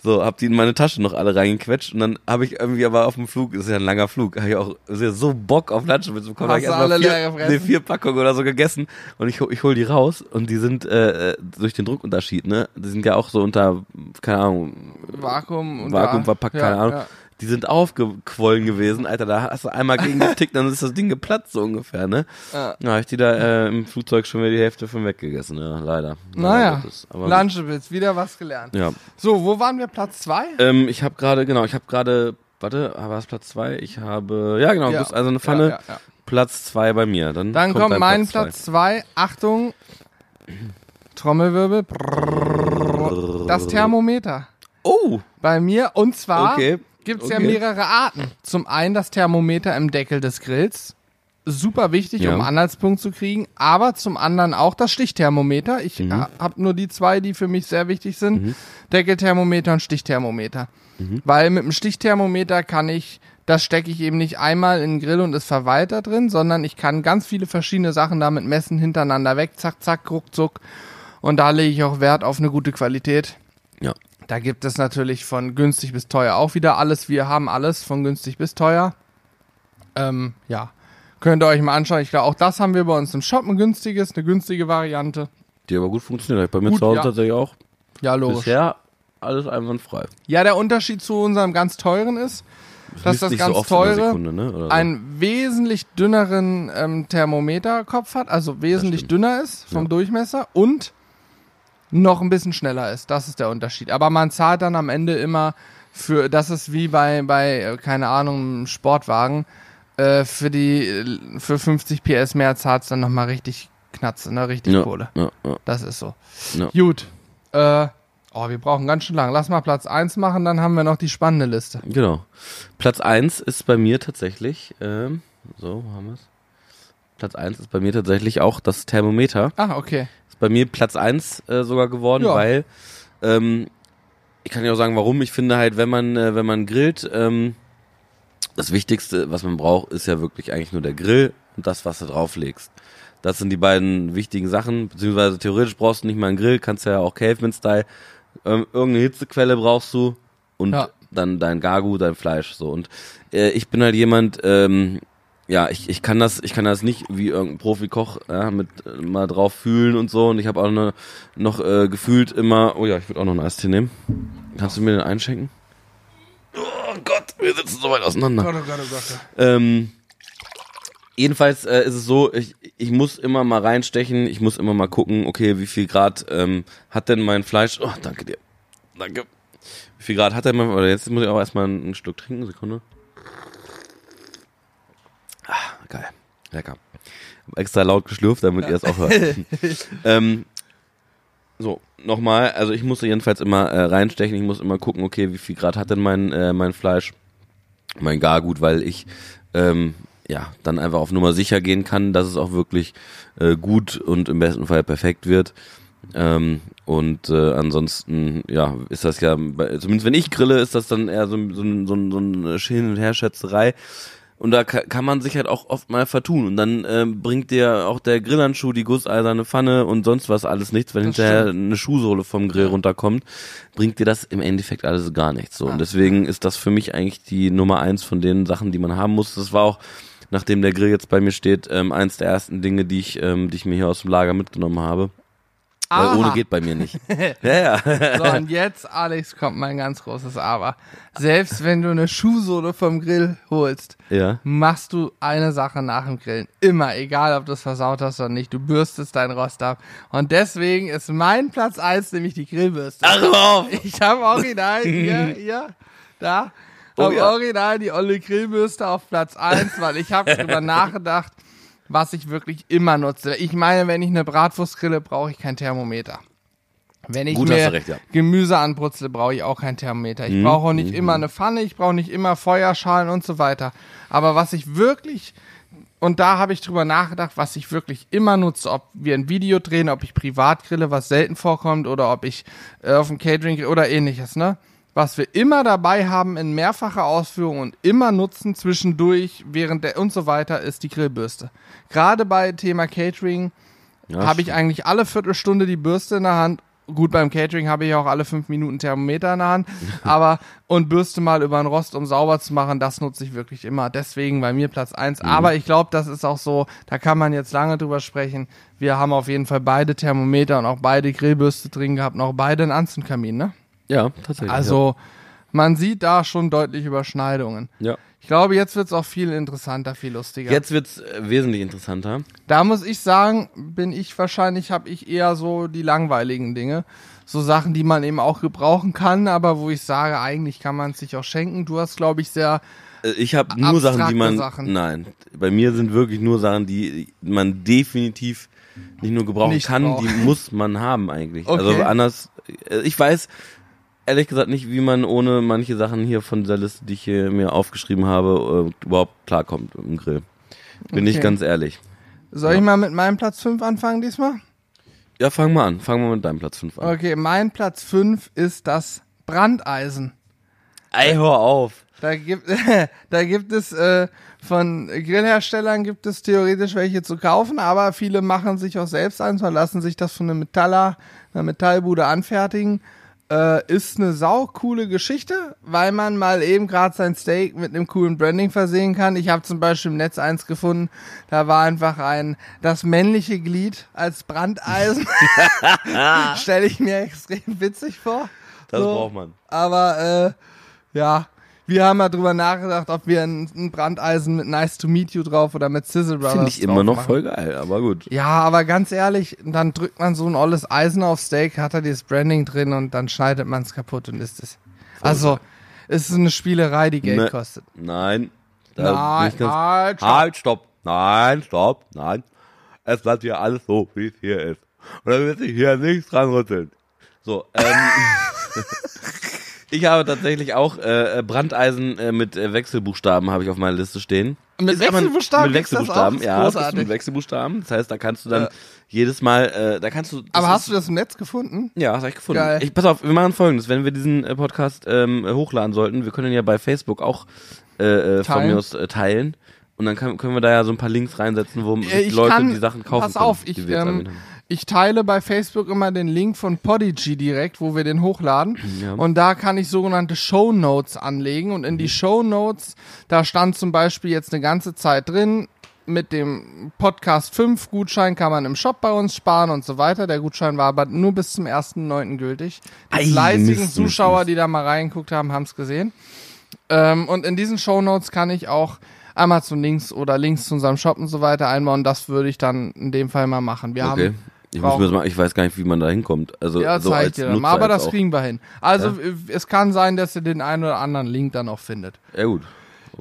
So, hab die in meine Tasche noch alle reingequetscht und dann habe ich irgendwie aber auf dem Flug, ist ja ein langer Flug, habe ich auch sehr- so Bock auf Lunchables bekommen. Hast hab ich du erst mal alle vier, nee, vier Packungen oder so gegessen und ich, hol- ich hol die raus und die sind äh, durch den Druckunterschied, ne? Die sind ja auch so unter, keine Ahnung, Vakuum und Vakuum verpackt, ja, keine Ahnung. ja. Die sind aufgequollen gewesen, Alter, da hast du einmal gegen getickt, dann ist das Ding geplatzt so ungefähr, ne? Ja. Ja, hab ich die da äh, im Flugzeug schon wieder die Hälfte von weggegessen, ja, leider. Naja, Lunchables, wieder was gelernt. Ja. So, wo waren wir? Platz zwei? Ähm, ich habe gerade, genau, ich habe gerade, warte, war es Platz zwei? Ich habe, ja genau, Ja. bist also eine Pfanne, Ja, ja. Platz zwei bei mir. Dann, Dann kommt, dein mein zwei. Platz zwei. Achtung, Trommelwirbel. Das Thermometer. Oh, Bei mir, und zwar Okay, gibt es ja okay. mehrere Arten. Zum einen das Thermometer im Deckel des Grills. Super wichtig, Ja. um Anhaltspunkt zu kriegen. Aber zum anderen auch das Stichthermometer. Ich Mhm. habe nur die zwei, die für mich sehr wichtig sind. Deckelthermometer und Stichthermometer. Weil mit dem Stichthermometer kann ich, das stecke ich eben nicht einmal in den Grill und es verweilt da drin, sondern ich kann ganz viele verschiedene Sachen damit messen, hintereinander weg, zack, zack, ruckzuck. Und da lege ich auch Wert auf eine gute Qualität. Da gibt es natürlich von günstig bis teuer auch wieder alles. Wir haben alles von günstig bis teuer. Ähm, ja. Könnt ihr euch mal anschauen. Ich glaube, auch das haben wir bei uns im Shop ein günstiges, eine günstige Variante. Die aber gut funktioniert. Bei mir Gut, zu Hause ja. tatsächlich auch. Ja, logisch. Bisher alles einwandfrei. Ja, der Unterschied zu unserem ganz teuren ist, dass Misst das ganz so teure Sekunde, ne? So. einen wesentlich dünneren ähm, Thermometerkopf hat, also wesentlich dünner ist vom Ja. Durchmesser und noch ein bisschen schneller ist. Das ist der Unterschied. Aber man zahlt dann am Ende immer für, das ist wie bei, bei äh, keine Ahnung, einem Sportwagen, äh, für die, äh, für 50 PS mehr zahlt es dann nochmal richtig Knatze, ne, richtig ja, Kohle. ja, ja. Das ist so. Ja. Gut. Äh, oh, wir brauchen ganz schön lang. Lass mal Platz 1 machen, dann haben wir noch die spannende Liste. Genau. Platz eins ist bei mir tatsächlich, ähm, so, wo haben wir es? Platz eins ist bei mir tatsächlich auch das Thermometer. Ah, okay. Bei mir Platz eins äh, sogar geworden, Ja. weil ähm, ich kann ja auch sagen, warum. Ich finde halt, wenn man, äh, wenn man grillt, ähm, das Wichtigste, was man braucht, ist ja wirklich eigentlich nur der Grill und das, was du drauflegst. Das sind die beiden wichtigen Sachen, beziehungsweise theoretisch brauchst du nicht mal einen Grill, kannst ja auch Caveman-Style. Ähm, irgendeine Hitzequelle brauchst du und Ja. dann dein Gagu, dein Fleisch so. Und äh, ich bin halt jemand, ähm, ja, ich, ich kann das, ich kann das nicht wie irgendein Profikoch ja, mit äh, mal drauf fühlen und so. Und ich habe auch ne, noch äh, gefühlt immer, oh ja, ich würde auch noch einen Eistee nehmen. Kannst du mir den einschenken? Oh Gott, wir sitzen so weit auseinander. Gott, oh Gott, oh Gott. Ähm, jedenfalls äh, ist es so, ich, ich muss immer mal reinstechen, ich muss immer mal gucken, okay, wie viel Grad ähm, hat denn mein Fleisch? Oh, danke dir. Danke. Wie viel Grad hat denn mein, oder jetzt muss ich auch erstmal ein, ein Stück trinken, Sekunde. Ah, geil. Lecker. Hab extra laut geschlürft, damit ihr es auch hört. ähm, so, nochmal, also ich muss jedenfalls immer äh, reinstechen, ich muss immer gucken, okay, wie viel Grad hat denn mein, äh, mein Fleisch, mein Gargut, weil ich ähm, ja dann einfach auf Nummer sicher gehen kann, dass es auch wirklich äh, gut und im besten Fall perfekt wird. Ähm, und äh, ansonsten, ja, ist das ja, zumindest wenn ich grille, ist das dann eher so, so, so, so eine Hin- und Herschätzerei. Und da ka kann man sich halt auch oft mal vertun. Und dann ähm, bringt dir auch der Grillhandschuh, die gusseiserne Pfanne und sonst was alles nichts, wenn Das hinterher eine Schuhsohle vom Grill runterkommt, bringt dir das im Endeffekt alles gar nichts. So. Und deswegen ist das für mich eigentlich die Nummer eins von den Sachen, die man haben muss. Das war auch, nachdem der Grill jetzt bei mir steht, ähm, eins der ersten Dinge, die ich, ähm, die ich mir hier aus dem Lager mitgenommen habe. Weil Aha. ohne geht bei mir nicht. ja, ja. So, und jetzt, Alex, kommt mein ganz großes Aber. Selbst wenn du eine Schuhsohle vom Grill holst, ja. machst du eine Sache nach dem Grillen. Immer, egal ob du es versaut hast oder nicht. Du bürstest dein Rost ab. Und deswegen ist mein Platz eins nämlich die Grillbürste. Ach! Ich habe original hier, hier, da, Oh ja. original die olle Grillbürste auf Platz eins, weil ich habe drüber nachgedacht, was ich wirklich immer nutze. Ich meine, wenn ich eine Bratwurst grille, brauche ich kein Thermometer. Wenn ich Gut, mir recht, ja. Gemüse anbrutzle, brauche ich auch kein Thermometer. Ich brauche auch nicht immer eine Pfanne, ich brauche nicht immer Feuerschalen und so weiter. Aber was ich wirklich und da habe ich drüber nachgedacht, was ich wirklich immer nutze, ob wir ein Video drehen, ob ich privat grille, was selten vorkommt, oder ob ich äh, auf dem Catering oder ähnliches, ne? Was wir immer dabei haben in mehrfacher Ausführung und immer nutzen zwischendurch, während der und so weiter, ist die Grillbürste. Gerade bei Thema Catering Ja, habe ich eigentlich alle Viertelstunde die Bürste in der Hand. Gut, beim Catering habe ich auch alle fünf Minuten Thermometer in der Hand, aber und Bürste mal über den Rost, um sauber zu machen, das nutze ich wirklich immer. Deswegen bei mir Platz eins. Mhm. Aber ich glaube, das ist auch so, da kann man jetzt lange drüber sprechen. Wir haben auf jeden Fall beide Thermometer und auch beide Grillbürste drin gehabt und auch beide einen Anzündkamin, ne? Ja, tatsächlich. Also man sieht da schon deutlich Überschneidungen. ja. ja. Ich glaube, jetzt wird's auch viel interessanter, viel lustiger. Jetzt wird's äh, wesentlich interessanter. Da muss ich sagen, bin ich wahrscheinlich, habe ich eher so die langweiligen Dinge. So Sachen, die man eben auch gebrauchen kann, aber wo ich sage, eigentlich kann man es sich auch schenken. Du hast, glaube ich, sehr. Äh, Ich habe nur Sachen, die man. Sachen. Nein, bei mir sind wirklich nur Sachen, die man definitiv nicht nur gebrauchen Nicht kann, braucht. die muss man haben eigentlich. Okay. Also anders. äh, Ich weiß ehrlich gesagt nicht, wie man ohne manche Sachen hier von dieser Liste, die ich hier mir aufgeschrieben habe, äh, überhaupt klarkommt im Grill. Bin ich Okay. ganz ehrlich. Soll ich mal mit meinem Platz 5 anfangen diesmal? Ja, fang mal an. Fang mal mit deinem Platz 5 an. Okay, mein Platz 5 ist das Brandeisen. Ey, hör auf. Da gibt, da gibt es äh, von Grillherstellern gibt es theoretisch welche zu kaufen, aber viele machen sich auch selbst eins und lassen sich das von einem Metaller, einer Metallbude anfertigen. Äh, ist eine saucoole Geschichte, weil man mal eben gerade sein Steak mit einem coolen Branding versehen kann. Ich habe zum Beispiel im Netz eins gefunden, da war einfach ein das männliche Glied als Brandeisen. Stelle ich mir extrem witzig vor. Das So. braucht man. Aber äh, ja, wir haben mal drüber nachgedacht, ob wir ein, Brandeisen mit Nice to Meet You drauf oder mit Sizzle Brothers Finde ich immer noch machen. voll geil, aber gut. Ja, aber ganz ehrlich, dann drückt man so ein olles Eisen auf Steak, hat da dieses Branding drin und dann schneidet man es kaputt und isst es. Also, es ist eine Spielerei, die Geld Ne. kostet. Nein. Nein, halt, stopp. halt, stopp. Nein, stopp, nein. Es bleibt hier alles so, wie es hier ist. Und da wird sich hier nichts dran rütteln. So, ähm. ich habe tatsächlich auch äh, Brandeisen äh, mit äh, Wechselbuchstaben habe ich auf meiner Liste stehen. Mit Ist Wechselbuchstaben Mit Wechselbuchstaben, ja. Ist Großartig. mit Wechselbuchstaben. Das heißt, da kannst du dann Äh. jedes Mal, äh, da kannst du. Aber ist- hast du das im Netz gefunden? ja, das habe ich gefunden. Geil. Ich, pass auf, wir machen folgendes. Wenn wir diesen äh, Podcast ähm, äh, hochladen sollten, wir können ja bei Facebook auch äh, äh, von mir aus äh, teilen. Und dann kann, können wir da ja so ein paar Links reinsetzen, wo Äh, Leute kann- die Sachen kaufen pass können. auf, die ich, wir jetzt ähm. Ich teile bei Facebook immer den Link von Podigy direkt, wo wir den hochladen. Ja. Und da kann ich sogenannte Show Notes anlegen. Und in Mhm. die Show Notes, da stand zum Beispiel jetzt eine ganze Zeit drin, mit dem Podcast 5 Gutschein kann man im Shop bei uns sparen und so weiter. Der Gutschein war aber nur bis zum 1.9. gültig. Die Ei, fleißigen Zuschauer, die da mal reingeguckt haben, haben es gesehen. Ähm, und in diesen Show Notes kann ich auch Amazon-Links oder Links zu unserem Shop und so weiter einbauen. Das würde ich dann in dem Fall mal machen. Wir Okay. haben Ich, muss mir das mal, ich weiß gar nicht, wie man da hinkommt. Also ja, so zeig als dir dann mal, aber das auch. kriegen wir hin. Also äh, es kann sein, dass ihr den einen oder anderen Link dann auch findet. Ja gut.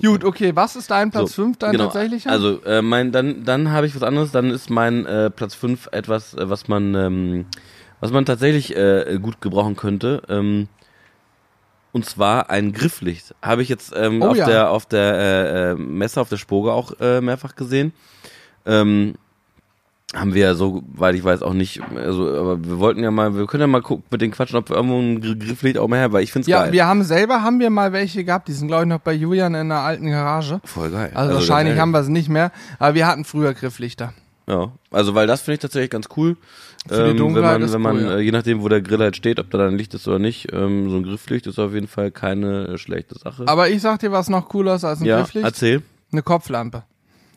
Gut, okay, was ist dein Platz So, 5 dein genau. tatsächlicher? Also äh, mein, dann, dann habe ich was anderes. Dann ist mein äh, Platz 5 etwas, äh, was man, ähm, was man tatsächlich äh, gut gebrauchen könnte. Ähm, und zwar ein Grifflicht. Habe ich jetzt ähm, Oh auf ja. der auf der äh, äh, Messe auf der Spoge auch mehrfach gesehen. Ähm, haben wir ja so, weil ich weiß auch nicht, also, aber wir wollten ja mal, wir können ja mal gucken, mit den quatschen, ob wir irgendwo ein Gr- Grifflicht auch mal her, weil ich find's Ja, geil. wir haben selber, haben wir mal welche gehabt, die sind glaube ich noch bei Julian in der alten Garage. Voll geil. Also, ganz wahrscheinlich haben wir es nicht mehr, aber wir hatten früher Grifflichter. Ja, also weil das finde ich tatsächlich ganz cool. Für die Ähm, wenn Dunkelheit man, wenn man, cool, ja. äh, je nachdem, wo der Grill halt steht, ob da dann Licht ist oder nicht, ähm, so ein Grifflicht ist auf jeden Fall keine äh, schlechte Sache. Aber ich sag dir, was noch cooler ist als ein ja, Grifflicht, erzähl. eine Kopflampe.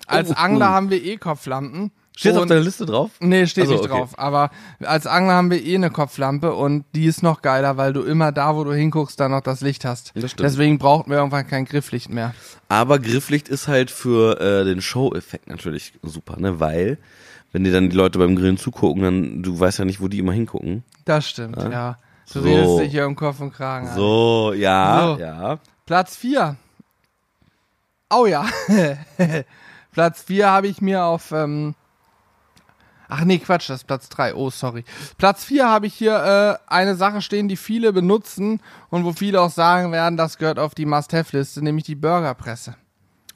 Als Oh, Angler cool. haben wir eh Kopflampen. Steht auf deiner Liste drauf? Nee, steht Ach so, nicht okay. drauf. Aber als Angler haben wir eh eine Kopflampe und die ist noch geiler, weil du immer da, wo du hinguckst, dann noch das Licht hast. Das stimmt. Deswegen brauchten wir irgendwann kein Grifflicht mehr. Aber Grifflicht ist halt für äh, den Show-Effekt natürlich super, ne? Weil, wenn dir dann die Leute beim Grillen zugucken, dann, du weißt ja nicht, wo die immer hingucken. Das stimmt, ja. Du So. redest dich hier um Kopf und Kragen. an. So, ja, So. ja. Platz 4. Oh ja. Platz 4 habe ich mir auf. Ähm Ach nee, Quatsch, das ist Platz 3. Oh, sorry. Platz 4 habe ich hier äh, eine Sache stehen, die viele benutzen und wo viele auch sagen werden, das gehört auf die Must-Have-Liste, nämlich die Burgerpresse.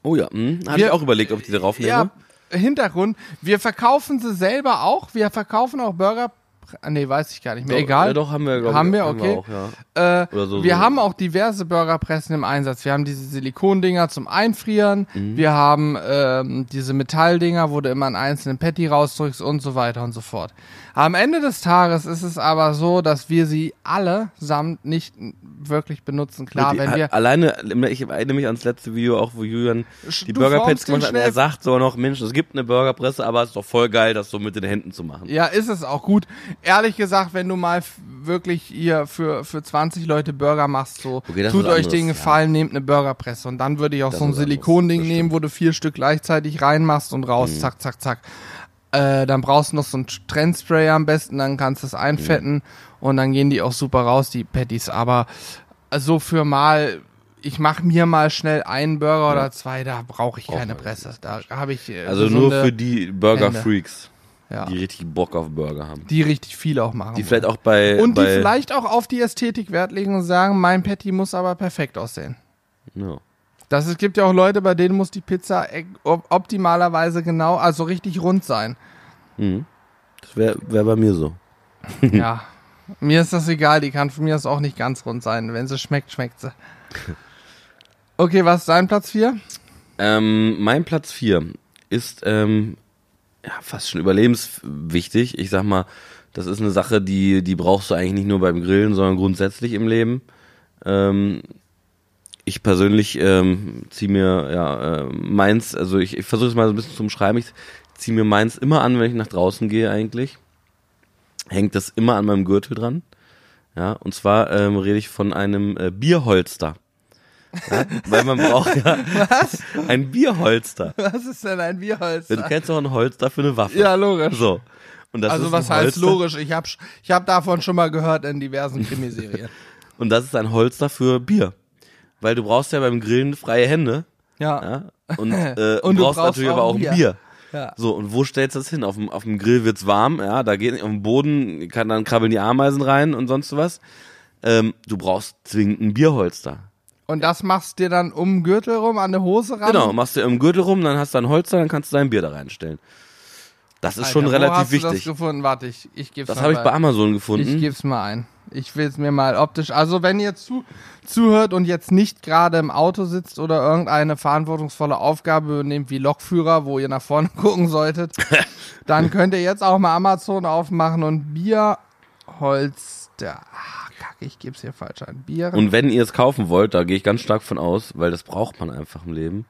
Oh ja, hm. Wir- ich auch überlegt, ob ich die darauf nehme. Ja, Hintergrund, wir verkaufen sie selber auch. Wir verkaufen auch Burger. Nee, weiß ich gar nicht mehr. Doch, Egal. Ja, doch, haben wir, glaub Haben wir, okay. auch, ja. Äh, so- wir so. haben auch diverse Burgerpressen im Einsatz. Wir haben diese Silikondinger zum Einfrieren. Mhm. Wir haben ähm, diese Metalldinger, wo du immer einen einzelnen Patty rausdrückst und so weiter und so fort. Am Ende des Tages ist es aber so, dass wir sie allesamt nicht wirklich benutzen. Klar, Die- wenn wir Alleine, ich erinnere mich ans letzte Video auch, wo Julian die formst den gemacht hat. Er sagt so noch, Mensch, es gibt eine Burgerpresse, aber es ist doch voll geil, das so mit den Händen zu machen. Ja, ist es auch gut. Ehrlich gesagt, wenn du mal wirklich hier für, für 20 Leute Burger machst, so, Okay, tut euch den ja. Gefallen, nehmt eine Burgerpresse. Und dann würde ich auch Das so ein Silikonding nehmen, wo du vier Stück gleichzeitig reinmachst und raus, Mhm. zack, zack, zack. Äh, dann brauchst du noch so einen Trendspray am besten, dann kannst du es einfetten und dann gehen die auch super raus, die Patties. Aber so für mal, ich mache mir mal schnell einen Burger oder zwei, da brauche ich keine Presse. Da habe ich äh, Also nur für die Burger-Freaks, ja, die richtig Bock auf Burger haben. die richtig viel auch machen. Die wollen. vielleicht auch bei. Und die bei, vielleicht auch auf die Ästhetik Wert legen und sagen, mein Patty muss aber perfekt aussehen. Ja. Das, es gibt ja auch Leute, bei denen muss die Pizza op optimalerweise genau, also richtig rund sein. Mhm. Das wäre wär bei mir so. ja. Mir ist das egal, die kann von mir aus auch nicht ganz rund sein. Wenn sie schmeckt, schmeckt sie. Okay, was ist dein Platz 4? Ähm, mein Platz 4 ist ähm, ja, fast schon überlebenswichtig. Ich sag mal, das ist eine Sache, die, die brauchst du eigentlich nicht nur beim Grillen, sondern grundsätzlich im Leben. Ähm, ich persönlich ähm, ziehe mir ja äh, meins, also ich, ich versuche es mal so ein bisschen zu umschreiben, ich ziehe mir meins immer an, wenn ich nach draußen gehe eigentlich. Hängt das immer an meinem Gürtel dran. Ja, und zwar ähm, rede ich von einem äh, Bierholster. Ja, weil man braucht ja ein Bierholster. Was ist denn ein Bierholz? Du kennst doch ein Holster für eine Waffe. Ja, logisch. So. Und das also ist was heißt logisch? Ich habe ich hab davon schon mal gehört in diversen Krimiserien. Und das ist ein Holster für Bier. Weil du brauchst ja beim Grillen freie Hände. ja. Ja? Und, äh, Und du du brauchst, brauchst natürlich auch aber auch ein Bier. Bier. ja. So, und wo stellst du das hin? Auf dem, auf dem Grill wird's warm, ja, da geht auf dem Boden, kann dann krabbeln die Ameisen rein und sonst was. Ähm, du brauchst zwingend ein Bierholster. Und das machst du dir dann um den Gürtel rum, an der Hose ran? Genau, machst du im Gürtel rum, dann hast du ein Holster, dann kannst du dein Bier da reinstellen. Das ist Alter, schon wo relativ hast Du wichtig. das gefunden? Warte, ich, ich geb's Das habe ich bei Amazon Ich gefunden. geb's mal ein. Ich will's mir mal optisch. Also wenn ihr zu, zuhört und jetzt nicht gerade im Auto sitzt oder irgendeine verantwortungsvolle Aufgabe übernehmt wie Lokführer, wo ihr nach vorne gucken solltet, dann könnt ihr jetzt auch mal Amazon aufmachen und Bierholster. Ah, kacke, ich geb's hier falsch ein. Bier. Und wenn ihr es kaufen wollt, da gehe ich ganz stark von aus, weil das braucht man einfach im Leben,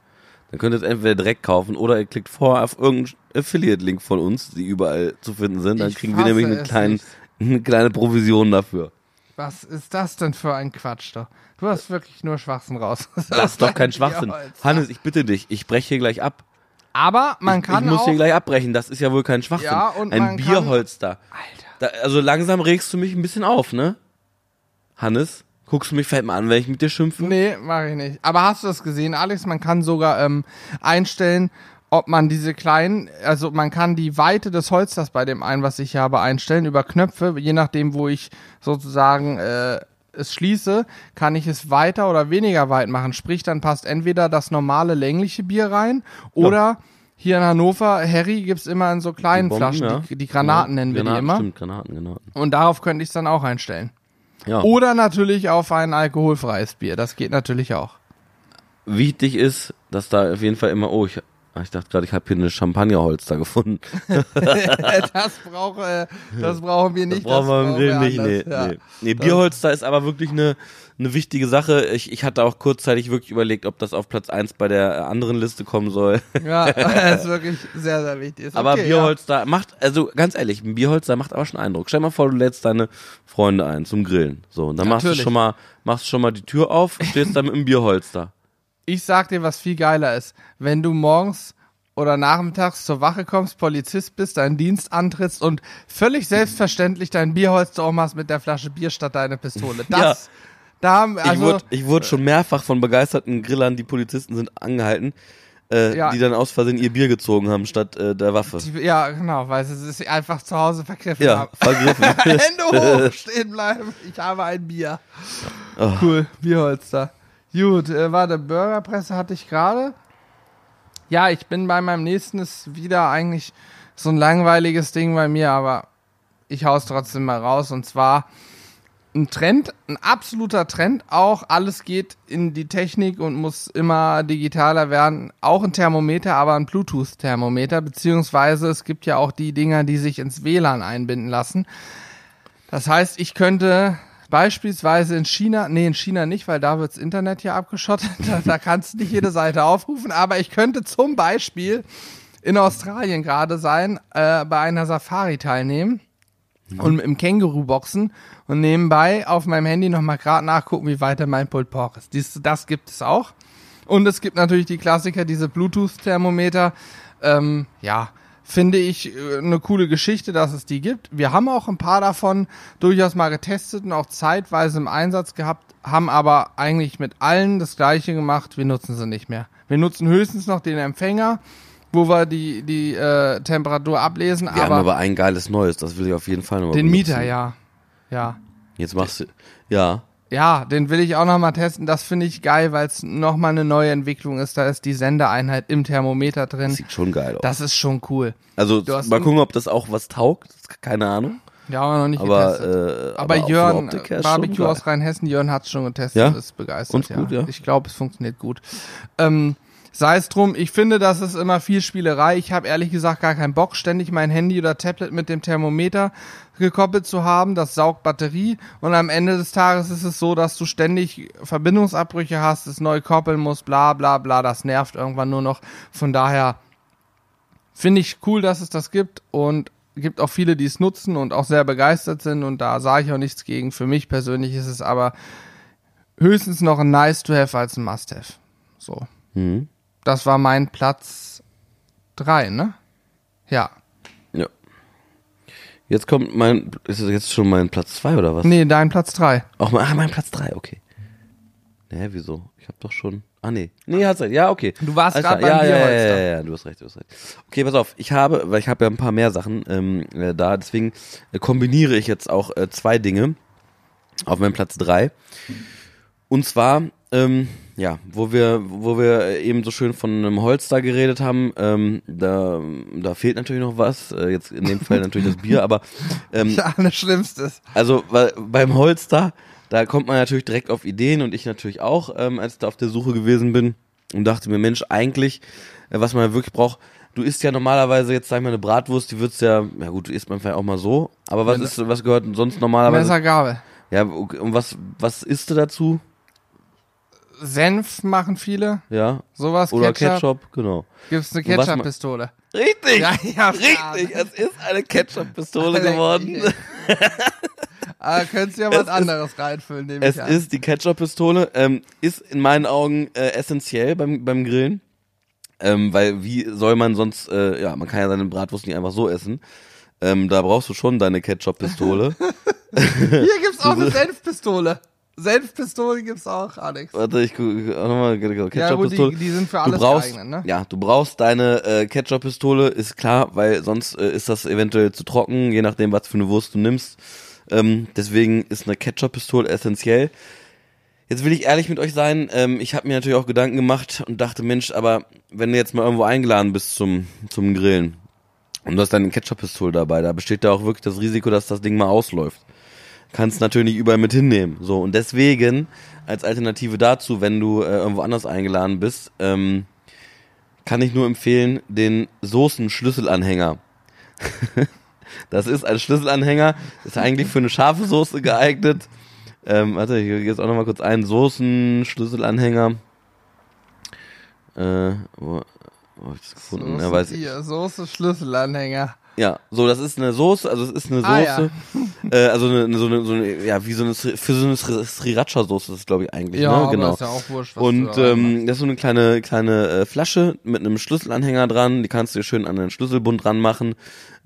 dann könnt ihr es entweder direkt kaufen oder ihr klickt vorher auf irgendeinen Affiliate-Link von uns, die überall zu finden sind. Dann Ich kriegen wir nämlich einen es kleinen, nicht. Eine kleine Provision dafür. Was ist das denn für ein Quatsch doch? Du hast wirklich nur Schwachsinn raus. Das ist doch kein Schwachsinn. Bierholster. Hannes, ich bitte dich, ich breche hier gleich ab. Aber man ich, kann ich muss auch. hier gleich abbrechen, das ist ja wohl kein Schwachsinn. Ja, und ein man kann- Bierholster. Alter. Da, also langsam regst du mich ein bisschen auf, ne? Hannes, guckst du mich vielleicht mal an, wenn ich mit dir schimpfe? Nee, mache ich nicht. Aber hast du das gesehen, Alex? Man kann sogar ähm, einstellen, ob man diese kleinen, also man kann die Weite des Holsters bei dem einen, was ich habe, einstellen über Knöpfe. Je nachdem, wo ich sozusagen äh, es schließe, kann ich es weiter oder weniger weit machen. Sprich, dann passt entweder das normale längliche Bier rein oder hier in Hannover, Harry gibt's immer in so kleinen Die Bomben, Flaschen, ja. die, die Granaten Ja, nennen wir Granaten, die immer. Stimmt, Granaten, Granaten. Und darauf könnte ich es dann auch einstellen. Ja. Oder natürlich auf ein alkoholfreies Bier, das geht natürlich auch. Wichtig ist, dass da auf jeden Fall immer, oh, ich, ich dachte gerade, ich habe hier eine Champagnerholster gefunden. das, brauch, äh, das brauchen wir nicht. brauchen wir im brauchen Grill nicht. Nee, ja. nee. nee, Bierholster ist aber wirklich eine, eine wichtige Sache. Ich, ich hatte auch kurzzeitig wirklich überlegt, ob das auf Platz 1 bei der anderen Liste kommen soll. Ja, das ist wirklich sehr, sehr wichtig. Ist aber okay, Bierholster macht, also ganz ehrlich, ein Bierholster macht aber schon Eindruck. Stell dir mal vor, du lädst deine Freunde ein zum Grillen. So, und dann machst du schon mal, machst schon mal die Tür auf, stehst da mit einem Bierholster. Ja. Ich sag dir, was viel geiler ist. Wenn du morgens oder nachmittags zur Wache kommst, Polizist bist, deinen Dienst antrittst und völlig selbstverständlich dein Bierholster aufmachst mit der Flasche Bier statt deine Pistole. Das, da haben, ich, also, wurde, ich wurde schon mehrfach von begeisterten Grillern, die Polizisten sind angehangen, äh, Ja. die dann aus Versehen ihr Bier gezogen haben statt äh, der Waffe. ja, genau, weil sie es einfach zu Hause vergriffen Ja, haben. vergriffen. Hände hoch, stehen bleiben. Ich habe ein Bier. Oh. Cool, Bierholster. Gut, äh, warte, Burgerpresse hatte ich gerade. Ja, ich bin bei meinem nächsten, ist wieder eigentlich so ein langweiliges Ding bei mir, aber ich hau's trotzdem mal raus. Und zwar ein Trend, ein absoluter Trend auch. Alles geht in die Technik und muss immer digitaler werden. Auch ein Thermometer, aber ein Bluetooth-Thermometer, beziehungsweise es gibt ja auch die Dinger, die sich ins WLAN einbinden lassen. Das heißt, ich könnte beispielsweise in China, nee, in China nicht, weil da wirds Internet ja abgeschottet, da, da kannst du nicht jede Seite aufrufen, aber ich könnte zum Beispiel in Australien gerade sein, äh, bei einer Safari teilnehmen und im Känguru boxen und nebenbei auf meinem Handy nochmal gerade nachgucken, wie weiter mein Pulled Pork ist. Dies, das gibt es auch. Und es gibt natürlich die Klassiker, diese Bluetooth-Thermometer. Ähm, ja, finde ich äh, eine coole Geschichte, dass es die gibt. Wir haben auch ein paar davon durchaus mal getestet und auch zeitweise im Einsatz gehabt, haben aber eigentlich mit allen das gleiche gemacht. Wir nutzen sie nicht mehr. Wir nutzen höchstens noch den Empfänger, wo wir die, die äh, Temperatur ablesen, Wir haben aber, aber ein geiles Neues, das will ich auf jeden Fall nochmal den benutzen. Mieter, ja. Ja. Jetzt machst du, ja, Ja, den will ich auch noch mal testen. Das finde ich geil, weil es noch mal eine neue Entwicklung ist. Da ist die Sendeeinheit im Thermometer drin. sieht schon geil aus. Das ist schon cool. also mal gucken, ob das auch was taugt, keine Ahnung. Ja, aber noch nicht Aber, getestet. äh, aber, der Jörn, Barbecue aus Rheinhessen, Jörn hat's schon getestet Ja? und ist begeistert. Und gut, ja? Ich glaube, es funktioniert gut. Ähm, Sei es drum, ich finde, das ist immer viel Spielerei. Ich habe ehrlich gesagt gar keinen Bock, ständig mein Handy oder Tablet mit dem Thermometer gekoppelt zu haben. Das saugt Batterie und am Ende des Tages ist es so, dass du ständig Verbindungsabbrüche hast, es neu koppeln musst, bla bla bla. Das nervt irgendwann nur noch. Von daher finde ich cool, dass es das gibt und gibt auch viele, die es nutzen und auch sehr begeistert sind und da sage ich auch nichts gegen. Für mich persönlich ist es aber höchstens noch ein nice to have als ein must have. So. Mhm. Das war mein Platz drei, ne? Ja. Ja. Jetzt kommt mein, ist es jetzt schon mein Platz zwei oder was? Nee, dein Platz drei. Auch mein, ah, mein Platz drei, okay. Hä, wieso? Ich hab doch schon. Ah, nee. Nee, hast recht. Ja, okay. Du warst Alles grad klar. beim ja, ja, ja, ja, ja, du hast recht, du hast recht. Okay, pass auf. Ich habe, weil ich habe ja ein paar mehr Sachen ähm, äh, da, deswegen äh, kombiniere ich jetzt auch äh, zwei Dinge auf meinem Platz drei. Und zwar, ähm, ja, wo wir, wo wir eben so schön von einem Holster geredet haben, ähm, da, da fehlt natürlich noch was. Äh, jetzt in dem Fall natürlich das Bier, aber ähm, Ja, das Schlimmstes. also weil, beim Holster, da kommt man natürlich direkt auf Ideen und ich natürlich auch, ähm, als ich da auf der Suche gewesen bin und dachte mir, Mensch, eigentlich, äh, was man wirklich braucht, du isst ja normalerweise jetzt, sag ich mal, eine Bratwurst, die wird's ja, ja gut, isst man vielleicht auch mal so, aber was ist, was gehört sonst normalerweise? Messer, Gabel. Ja, und was, was isst du dazu? Senf machen viele. Ja, Sowas, oder Ketchup. Ketchup, genau. Gibt's eine Und was ma- Ketchup-Pistole. Richtig! Ja, ja, Richtig, es ist eine Ketchup-Pistole geworden. Ah, könntest du ja Es was ist- anderes reinfüllen, nehme Es ich an. ist die Ketchup-Pistole, ähm, ist in meinen Augen äh, essentiell beim, beim Grillen. Ähm, weil wie soll man sonst, äh, ja, man kann ja seine Bratwurst nicht einfach so essen. Ähm, da brauchst du schon deine Ketchup-Pistole. Hier gibt's auch eine Senfpistole. Senfpistole gibt's auch, Alex. Warte, ich gucke nochmal Ja, gut, Ketchup-Pistole. die, die sind für du alles brauchst, geeignet, ne? ja, du brauchst deine äh, Ketchup-Pistole, ist klar, weil sonst äh, ist das eventuell zu trocken, je nachdem, was für eine Wurst du nimmst. Ähm, deswegen ist eine Ketchup-Pistole essentiell. Jetzt will ich ehrlich mit euch sein. Ähm, ich habe mir natürlich auch Gedanken gemacht und dachte, Mensch, aber wenn du jetzt mal irgendwo eingeladen bist zum, zum Grillen und du hast deine Ketchup-Pistole dabei, da besteht da auch wirklich das Risiko, dass das Ding mal ausläuft. Kannst natürlich nicht überall mit hinnehmen. So, und deswegen, als Alternative dazu, wenn du äh, irgendwo anders eingeladen bist, ähm, kann ich nur empfehlen, den Soßen-Schlüsselanhänger. das ist ein Schlüsselanhänger, ist eigentlich für eine scharfe Soße geeignet. Ähm, warte, ich gehe jetzt auch nochmal kurz ein. Soßen, Schlüsselanhänger. Äh, wo, wo hab ich das gefunden? Soße, ja, weiß ich. hier, Soße, Schlüsselanhänger. Ja, so, das ist eine Soße, also es ist eine Ah, ja. Soße, äh, also eine, eine, so eine, so eine, ja, wie so eine, für so eine Sri- Sriracha-Soße ist das, glaube ich, eigentlich, Ja, ne? aber Genau. ist ja auch wurscht, was Und da ähm, das ist so eine kleine kleine äh, Flasche mit einem Schlüsselanhänger dran. Die kannst du dir schön an den Schlüsselbund dran machen,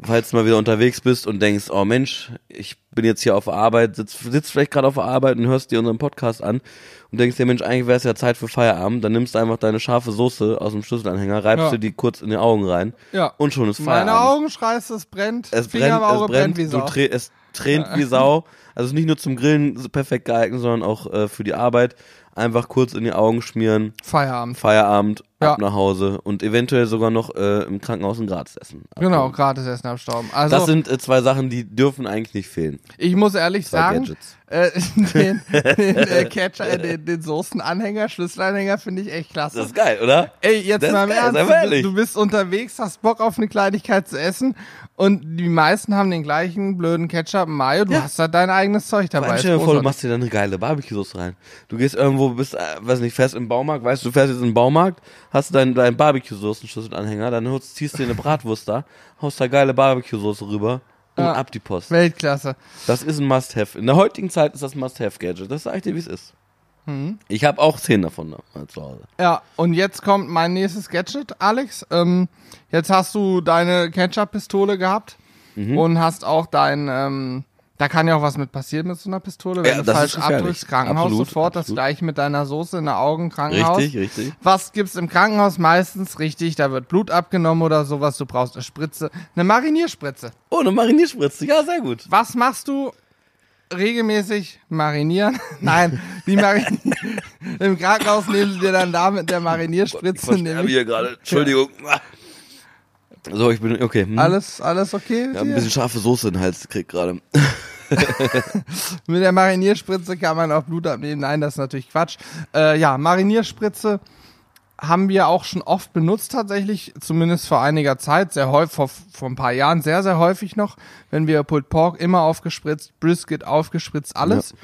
falls du mal wieder unterwegs bist und denkst, oh Mensch, ich bin jetzt hier auf der Arbeit, sitzt sitzt vielleicht gerade auf der Arbeit und hörst dir unseren Podcast an und denkst dir, Mensch, eigentlich wäre es ja Zeit für Feierabend. Dann nimmst du einfach deine scharfe Soße aus dem Schlüsselanhänger, reibst Ja. dir die kurz in die Augen rein ja. und schon ist Feierabend. Meine Augen schreist, es brennt. Es Finger brennt, es brennt, wie du Sau. trä es tränt wie Sau. Also nicht nur zum Grillen perfekt geeignet, sondern auch äh, für die Arbeit. Einfach kurz in die Augen schmieren, Feierabend. Feierabend, Ja. ab nach Hause und eventuell sogar noch äh, im Krankenhaus ein gratis essen. Genau, gratis Essen abstauben. Also, Das sind äh, zwei Sachen, die dürfen eigentlich nicht fehlen. ich muss ehrlich Zwei sagen, äh, den, den äh, Catcher, äh, den, den Soßenanhänger, Schlüsselanhänger finde ich echt klasse. Das ist geil, oder? Ey, jetzt Das mal im geil, Ernst, du, du bist unterwegs, hast Bock auf eine Kleinigkeit zu essen und die meisten haben den gleichen blöden Ketchup Mayo, du Ja. hast da dein eigenes Zeug dabei. stell dir vor, du machst dir da eine geile Barbecue-Soße rein. Du gehst irgendwo, bist, äh, weiß nicht, fährst im Baumarkt, weißt du, du fährst jetzt in den Baumarkt, hast deinen dein Barbecue-Soßen-Schlüsselanhänger, dann ziehst dir eine Bratwurst da, haust da geile Barbecue-Soße rüber und Ja. ab die Post. Weltklasse. Das ist ein Must-Have. In der heutigen Zeit ist das ein Must-Have-Gadget. Das sag ich dir, wie es ist. Ich habe auch zehn davon da, äh, zu Hause. Ja, und jetzt kommt mein nächstes Gadget, Alex. Ähm, jetzt hast du deine Ketchup-Pistole gehabt Mhm. und hast auch dein, ähm, da kann ja auch was mit passieren mit so einer Pistole, wenn Ja, du das falsch abdrückst, Krankenhaus Absolut, sofort, das absolut. gleiche mit deiner Soße in der Augen, Krankenhaus. Richtig, richtig. Was gibt's im Krankenhaus meistens? Richtig, da wird Blut abgenommen oder sowas. Du brauchst eine Spritze, eine Marinierspritze. Oh, eine Marinierspritze. Ja, sehr gut. Was machst du regelmäßig? Marinieren? Nein, die Marin im Krankenhaus nehmen sie dir dann da mit der Marinierspritze. Ich nämlich- hier gerade. Entschuldigung. So, ich bin, okay. hm. Alles, alles okay? Ja, ein bisschen scharfe Soße in den Hals gekriegt gerade. Mit der Marinierspritze kann man auch Blut abnehmen. Nein, das ist natürlich Quatsch. Äh, ja, Marinierspritze haben wir auch schon oft benutzt tatsächlich, zumindest vor einiger Zeit, sehr häufig, vor, vor ein paar Jahren sehr, sehr häufig noch, wenn wir Pulled Pork immer aufgespritzt, Brisket aufgespritzt, alles.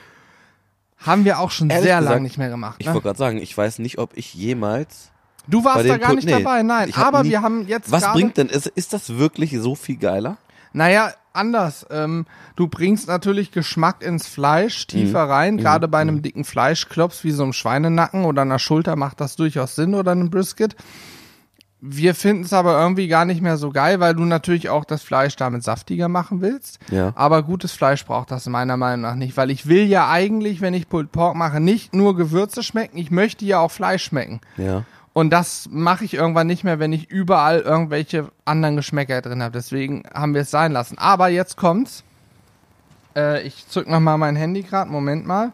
Haben wir auch schon Ehrlich sehr lange nicht mehr gemacht. Ich Ne? wollte gerade sagen, ich weiß nicht, ob ich jemals. Du warst da gar nicht nee, dabei, nein. Aber nie- wir haben jetzt Was bringt denn? Ist, ist das wirklich so viel geiler? Naja, anders. Ähm, du bringst natürlich Geschmack ins Fleisch Mhm. tiefer rein. Gerade bei einem dicken Fleischklops wie so einem Schweinenacken oder einer Schulter macht das durchaus Sinn oder einem Brisket. Wir finden es aber irgendwie gar nicht mehr so geil, weil du natürlich auch das Fleisch damit saftiger machen willst. Ja. Aber gutes Fleisch braucht das meiner Meinung nach nicht, weil ich will ja eigentlich, wenn ich Pulled Pork mache, nicht nur Gewürze schmecken, ich möchte ja auch Fleisch schmecken. Ja. Und das mache ich irgendwann nicht mehr, wenn ich überall irgendwelche anderen Geschmäcker drin habe. Deswegen haben wir es sein lassen. Aber jetzt kommt's. Äh, ich zück noch mal mein Handy gerade. Moment mal.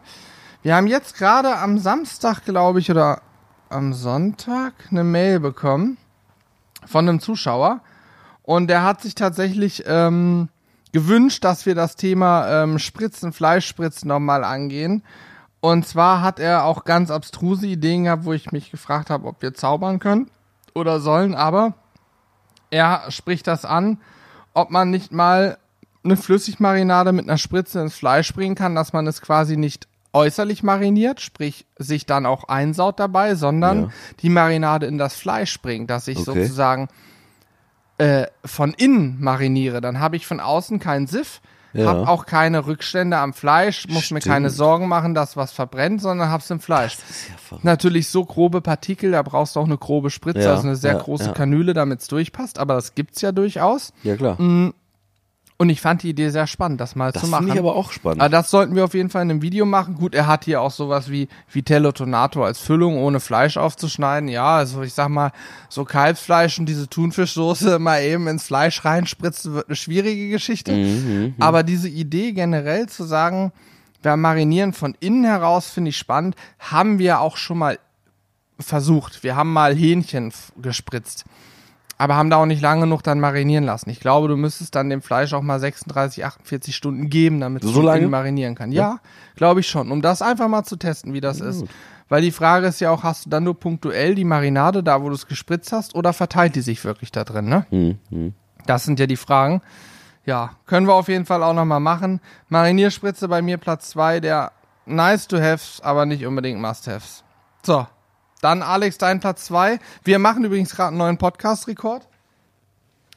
Wir haben jetzt gerade am Samstag, glaube ich, oder am Sonntag eine Mail bekommen von einem Zuschauer. Und der hat sich tatsächlich ähm, gewünscht, dass wir das Thema ähm, Spritzen, Fleischspritzen nochmal angehen. Und zwar hat er auch ganz abstruse Ideen gehabt, wo ich mich gefragt habe, ob wir zaubern können oder sollen. Aber er spricht das an, ob man nicht mal eine Flüssigmarinade mit einer Spritze ins Fleisch bringen kann, dass man es quasi nicht äußerlich mariniert, sprich sich dann auch einsaut dabei, sondern Ja. die Marinade in das Fleisch bringt, dass ich Okay. sozusagen äh, von innen mariniere. Dann habe ich von außen keinen Siff, Ja. habe auch keine Rückstände am Fleisch, muss mir Stimmt. keine Sorgen machen, dass was verbrennt, sondern hab's im Fleisch. Ja. Natürlich so grobe Partikel, da brauchst du auch eine grobe Spritze, Ja, also eine sehr große. Kanüle, damit's durchpasst, aber das gibt's ja durchaus. Ja, klar. Und ich fand die Idee sehr spannend, das mal Das zu machen. finde ich aber auch spannend. Aber das sollten wir auf jeden Fall in einem Video machen. Gut, er hat hier auch sowas wie Vitello Tonato als Füllung, ohne Fleisch aufzuschneiden. Ja, also ich sag mal, so Kalbsfleisch und diese Thunfischsoße mal eben ins Fleisch reinspritzen, wird eine schwierige Geschichte. Mhm, Aber diese Idee generell zu sagen, Wir marinieren von innen heraus, finde ich spannend. Haben wir auch schon mal versucht. Wir haben mal Hähnchen gespritzt. Aber haben da auch nicht lange genug dann marinieren lassen. Ich glaube, du müsstest dann dem Fleisch auch mal 36, 48 Stunden geben, damit es So innen marinieren kann. Ja, glaube ich schon. Um das einfach mal zu testen, wie das ist. Weil die Frage ist ja auch, hast du dann nur punktuell die Marinade da, wo du es gespritzt hast, oder verteilt die sich wirklich da drin, ne? Hm, hm. Das sind ja die Fragen. Ja, können wir auf jeden Fall auch nochmal machen. Marinierspritze bei mir Platz zwei der nice to haves, aber nicht unbedingt must haves. So, dann Alex, dein Platz zwei Wir machen übrigens gerade einen neuen Podcast-Rekord.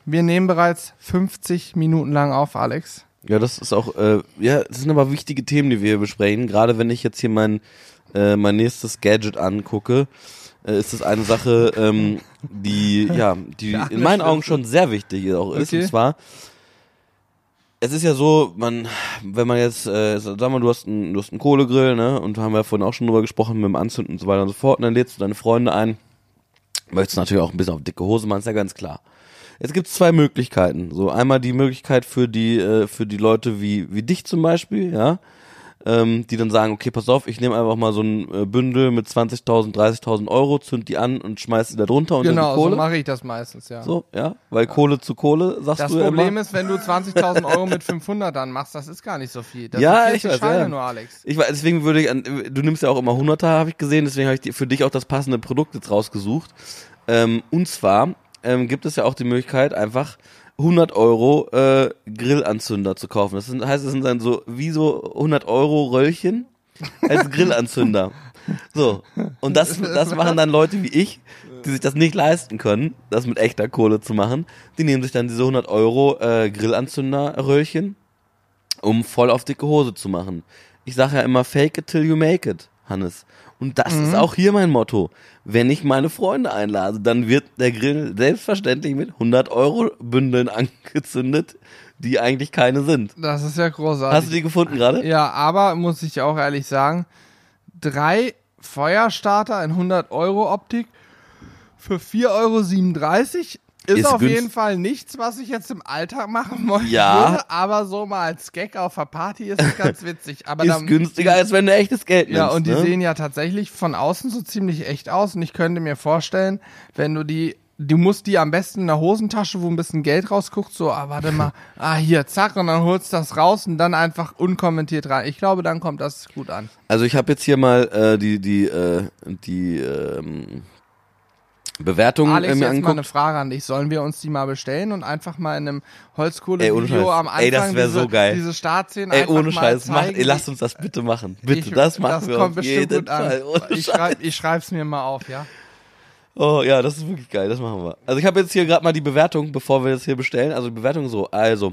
Wir nehmen bereits 50 Minuten lang auf, Alex. Ja, das ist auch, äh, ja, das sind aber wichtige Themen, die wir hier besprechen. Gerade wenn ich jetzt hier mein, äh, mein nächstes Gadget angucke, äh, ist das eine Sache, ähm, die, ja, die in meinen Augen schon sehr wichtig auch ist. Okay. Und zwar, es ist ja so, man, wenn man jetzt, äh, sag mal, du hast einen, du hast einen Kohlegrill, ne, und haben wir ja vorhin auch schon drüber gesprochen mit dem Anzünden und so weiter und so fort, und dann lädst du deine Freunde ein, möchtest natürlich auch ein bisschen auf dicke Hose machen, ist ja ganz klar. Jetzt gibt es zwei Möglichkeiten. So einmal die Möglichkeit für die äh, für die Leute wie wie dich zum Beispiel, ja, ähm, die dann sagen, okay, pass auf, ich nehme einfach mal so ein äh, Bündel mit 20.000, 30.000 Euro, zünd die an und schmeiß die da drunter unter genau, so Kohle. mache ich das meistens, ja. So, ja, weil Kohle zu Kohle sagst das du ja Problem immer. ist, wenn du 20.000 Euro mit 500 dann machst, das ist gar nicht so viel. Das Ja, ich 40 weiß, Scheine ja. nur, Alex. Ich weiß, deswegen würde ich, an, du nimmst ja auch immer 100er, habe ich gesehen, deswegen habe ich für dich auch das passende Produkt jetzt rausgesucht. Ähm, und zwar ähm, gibt es ja auch die Möglichkeit, einfach 100 Euro äh, Grillanzünder zu kaufen. Das sind, heißt, es sind dann so wie so 100 Euro Röllchen als Grillanzünder. So, und das, das machen dann Leute wie ich, die sich das nicht leisten können, das mit echter Kohle zu machen. Die nehmen sich dann diese 100 Euro äh, Grillanzünder-Röllchen um voll auf dicke Hose zu machen. Ich sage ja immer, fake it till you make it, Hannes. Und das ist auch hier mein Motto. Wenn ich meine Freunde einlade, dann wird der Grill selbstverständlich mit 100 Euro Bündeln angezündet, die eigentlich keine sind. Das ist ja großartig. Hast du die gefunden gerade? Ja, aber muss ich auch ehrlich sagen, drei Feuerstarter in 100 Euro Optik für 4,37 Euro ist, Ist auf jeden Fall nichts, was ich jetzt im Alltag machen wollte. Ja. Aber so mal als Gag auf der Party ist es ganz witzig. Aber Ist dann- günstiger, als wenn du echtes Geld nimmst. Ja, und die ne? sehen ja tatsächlich von außen so ziemlich echt aus. Und ich könnte mir vorstellen, wenn du die, du musst die am besten in der Hosentasche, wo ein bisschen Geld rausguckt, so, ah, warte mal, ah, hier, zack, und dann holst du das raus und dann einfach unkommentiert rein. Ich glaube, dann kommt das gut an. Also ich habe jetzt hier mal äh, die die äh, die ähm, Bewertung äh, Alex, mir jetzt mal eine. Frage an dich. Sollen wir uns die mal bestellen und einfach mal in einem Holzkohle-Video am Anfang Ey, das diese, so geil. diese Startszenen Ey, ohne Scheiß, mach, ey, lass uns das bitte machen. Bitte, ich- das machen das wir kommt auf jeden gut an. Fall. Ohne Ich, schreib, ich schreib's mir mal auf, ja. Oh ja, das ist wirklich geil, das machen wir. Also ich habe jetzt hier gerade mal die Bewertung, bevor wir das hier bestellen. Also die Bewertung so, also.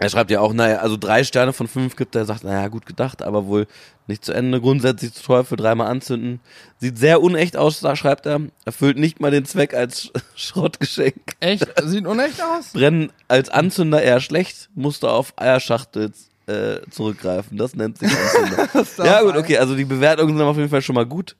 Er schreibt ja auch, naja, also drei Sterne von fünf gibt er, sagt, naja, gut gedacht, aber wohl nicht zu Ende. Grundsätzlich zu teuer für dreimal anzünden. Sieht sehr unecht aus, da schreibt er. Erfüllt nicht mal den Zweck als Schrottgeschenk. Echt? Sieht unecht aus? Brennen als Anzünder eher schlecht, musste auf Eierschachtel äh, zurückgreifen. Das nennt sich Anzünder. ja gut, okay, also die Bewertungen sind auf jeden Fall schon mal gut.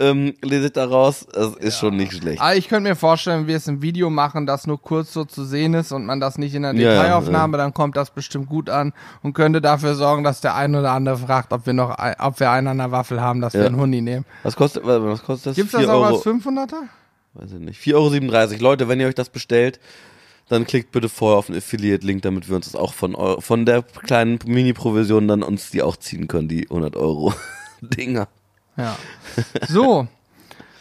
Ähm, lese ich daraus, das ist schon nicht schlecht. Aber ich könnte mir vorstellen, wenn wir es im Video machen, das nur kurz so zu sehen ist und man das nicht in der Ja, Detailaufnahme, dann kommt das bestimmt gut an und könnte dafür sorgen, dass der ein oder andere fragt, ob wir noch, ob wir einen an der Waffel haben, dass wir Ja. einen Hundi nehmen. Was kostet, was kostet das? Gibt's das 4 auch als 500er? weiß ich nicht. 4,37 Euro. Leute, wenn ihr euch das bestellt, dann klickt bitte vorher auf den Affiliate-Link, damit wir uns das auch von, von der kleinen Mini-Provision dann uns die auch ziehen können, die 100 Euro Dinger. Ja. So.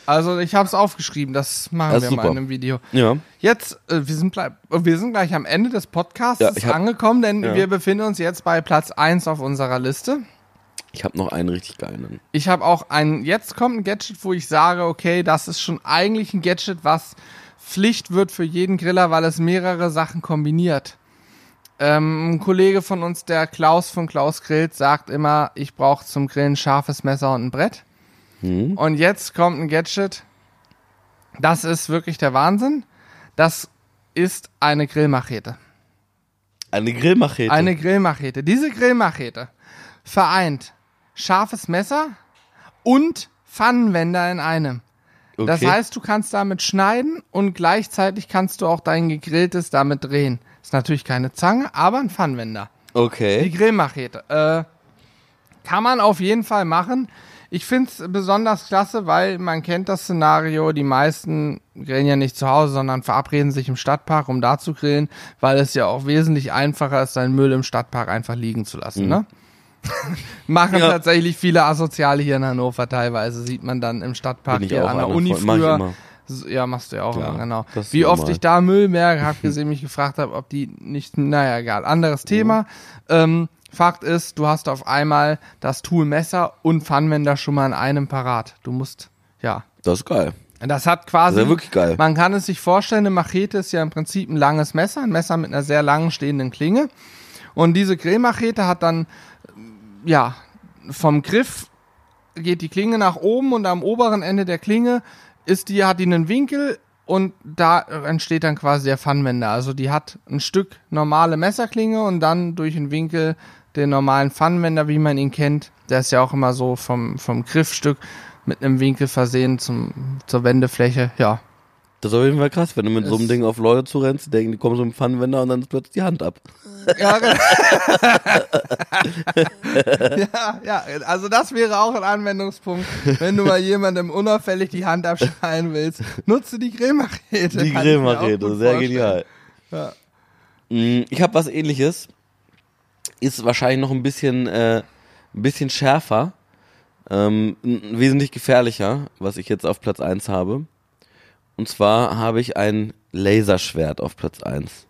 Also ich habe es aufgeschrieben, das machen Das wir ist mal super. in einem Video. Ja. Jetzt, äh, wir, sind bleib, wir sind gleich am Ende des Podcasts Ja, hab- angekommen, denn ja. wir befinden uns jetzt bei Platz 1 auf unserer Liste. Ich habe noch einen richtig geilen. Ich habe auch ein, jetzt kommt ein Gadget, wo ich sage, okay, das ist schon eigentlich ein Gadget, was Pflicht wird für jeden Griller, weil es mehrere Sachen kombiniert. Ähm, ein Kollege von uns, der Klaus von Klaus Grillt, sagt immer, ich brauche zum Grillen ein scharfes Messer und ein Brett. Hm? Und jetzt kommt ein Gadget, das ist wirklich der Wahnsinn. Das ist eine Grillmachete. Eine Grillmachete. Eine Grillmachete. Diese Grillmachete vereint scharfes Messer und Pfannenwender in einem. okay. Das heißt, du kannst damit schneiden und gleichzeitig kannst du auch dein gegrilltes damit drehen. Ist natürlich keine Zange, aber ein Pfannenwender. Die Okay. Grillmachete. Äh, kann man auf jeden Fall machen. Ich finde es besonders klasse, weil man kennt das Szenario, die meisten grillen ja nicht zu Hause, sondern verabreden sich im Stadtpark, um da zu grillen, weil es ja auch wesentlich einfacher ist, seinen Müll im Stadtpark einfach liegen zu lassen. Mhm. Ne? Machen Ja. tatsächlich viele Asoziale hier in Hannover teilweise, sieht man dann im Stadtpark hier an der Uni früher. Ja, machst du ja auch, Klar, immer, genau. Wie oft normal. ich da Müllberge habe gesehen, mich gefragt habe, ob die nicht, naja, egal, anderes. Thema. Ähm, Fakt ist, du hast auf einmal das Tool Messer und Pfannwender schon mal in einem parat. Du musst, ja. Das ist geil. Das hat quasi. Das ist ja wirklich geil. Man kann es sich vorstellen, eine Machete ist ja im Prinzip ein langes Messer, ein Messer mit einer sehr langen stehenden Klinge. Und diese Grillmachete hat dann, ja, vom Griff geht die Klinge nach oben und am oberen Ende der Klinge ist die, hat die einen Winkel und da entsteht dann quasi der Pfannwender. Also die hat ein Stück normale Messerklinge und dann durch einen Winkel den normalen Pfannwender, wie man ihn kennt. Der ist ja auch immer so vom, vom Griffstück mit einem Winkel versehen zum, zur Wendefläche. Ja, Das ist auf jeden Fall krass, wenn du mit so einem Ding auf Leute zurennst, die denken, die kommen so im Pfannenwender und dann ist plötzlich die Hand ab. Ja, genau. ja, ja, also das wäre auch ein Anwendungspunkt, wenn du mal jemandem unauffällig die Hand abschneiden willst. Nutze die Grillmachete. Die Grillmachete, sehr vorstellen. genial. Ja. Mm, Ich habe was ähnliches. Ist wahrscheinlich noch ein bisschen, äh, ein bisschen schärfer. Ähm, wesentlich gefährlicher, was ich jetzt auf Platz 1 habe. Und zwar habe ich ein Laserschwert auf Platz 1.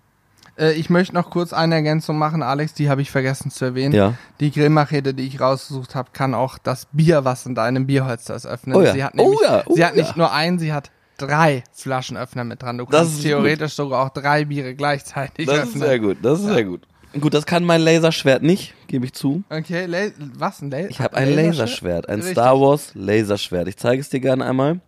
Äh, ich möchte noch kurz eine Ergänzung machen, Alex, die habe ich vergessen zu erwähnen. Ja. Die Grillmachete, die ich rausgesucht habe, kann auch das Bier, was in deinem Bierholster ist, öffnen. Oh ja. Sie hat Oh nämlich, ja, oh sie hat nicht nur einen, sie hat drei Flaschenöffner mit dran. Du Das kannst ist theoretisch sogar auch drei Biere gleichzeitig Das öffnen. ist sehr gut, das ist sehr gut. Gut, das kann mein Laserschwert nicht, gebe ich zu. Okay, La was ein Laser? Ich habe ein Laserschwert, ein Richtig. Star Wars Laserschwert. Ich zeige es dir gerne einmal.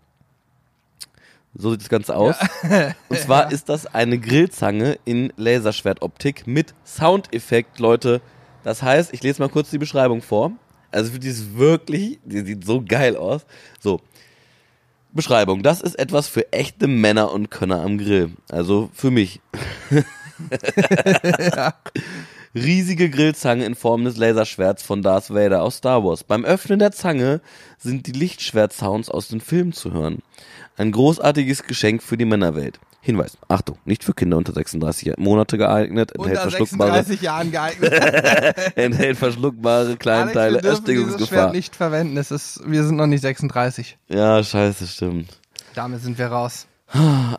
So sieht das Ganze aus. Und zwar ist das eine Grillzange in Laserschwertoptik mit Soundeffekt, Leute. Das heißt, ich lese mal kurz die Beschreibung vor. Also die ist wirklich, die sieht so geil aus. So. Beschreibung. Das ist etwas für echte Männer und Könner am Grill. Also für mich. Riesige Grillzange in Form des Laserschwerts von Darth Vader aus Star Wars. Beim Öffnen der Zange sind die Lichtschwert-Sounds aus den Filmen zu hören. Ein großartiges Geschenk für die Männerwelt. Hinweis, Achtung, nicht für Kinder unter 36 Monate geeignet, enthält Unter verschluckbare, 36 Jahren geeignet. enthält verschluckbare kleine Alex, Teile, wir dieses Schwert Erstickungsgefahr. nicht verwenden. Es ist, wir sind noch nicht 36. Ja, scheiße, stimmt. Damit sind wir raus.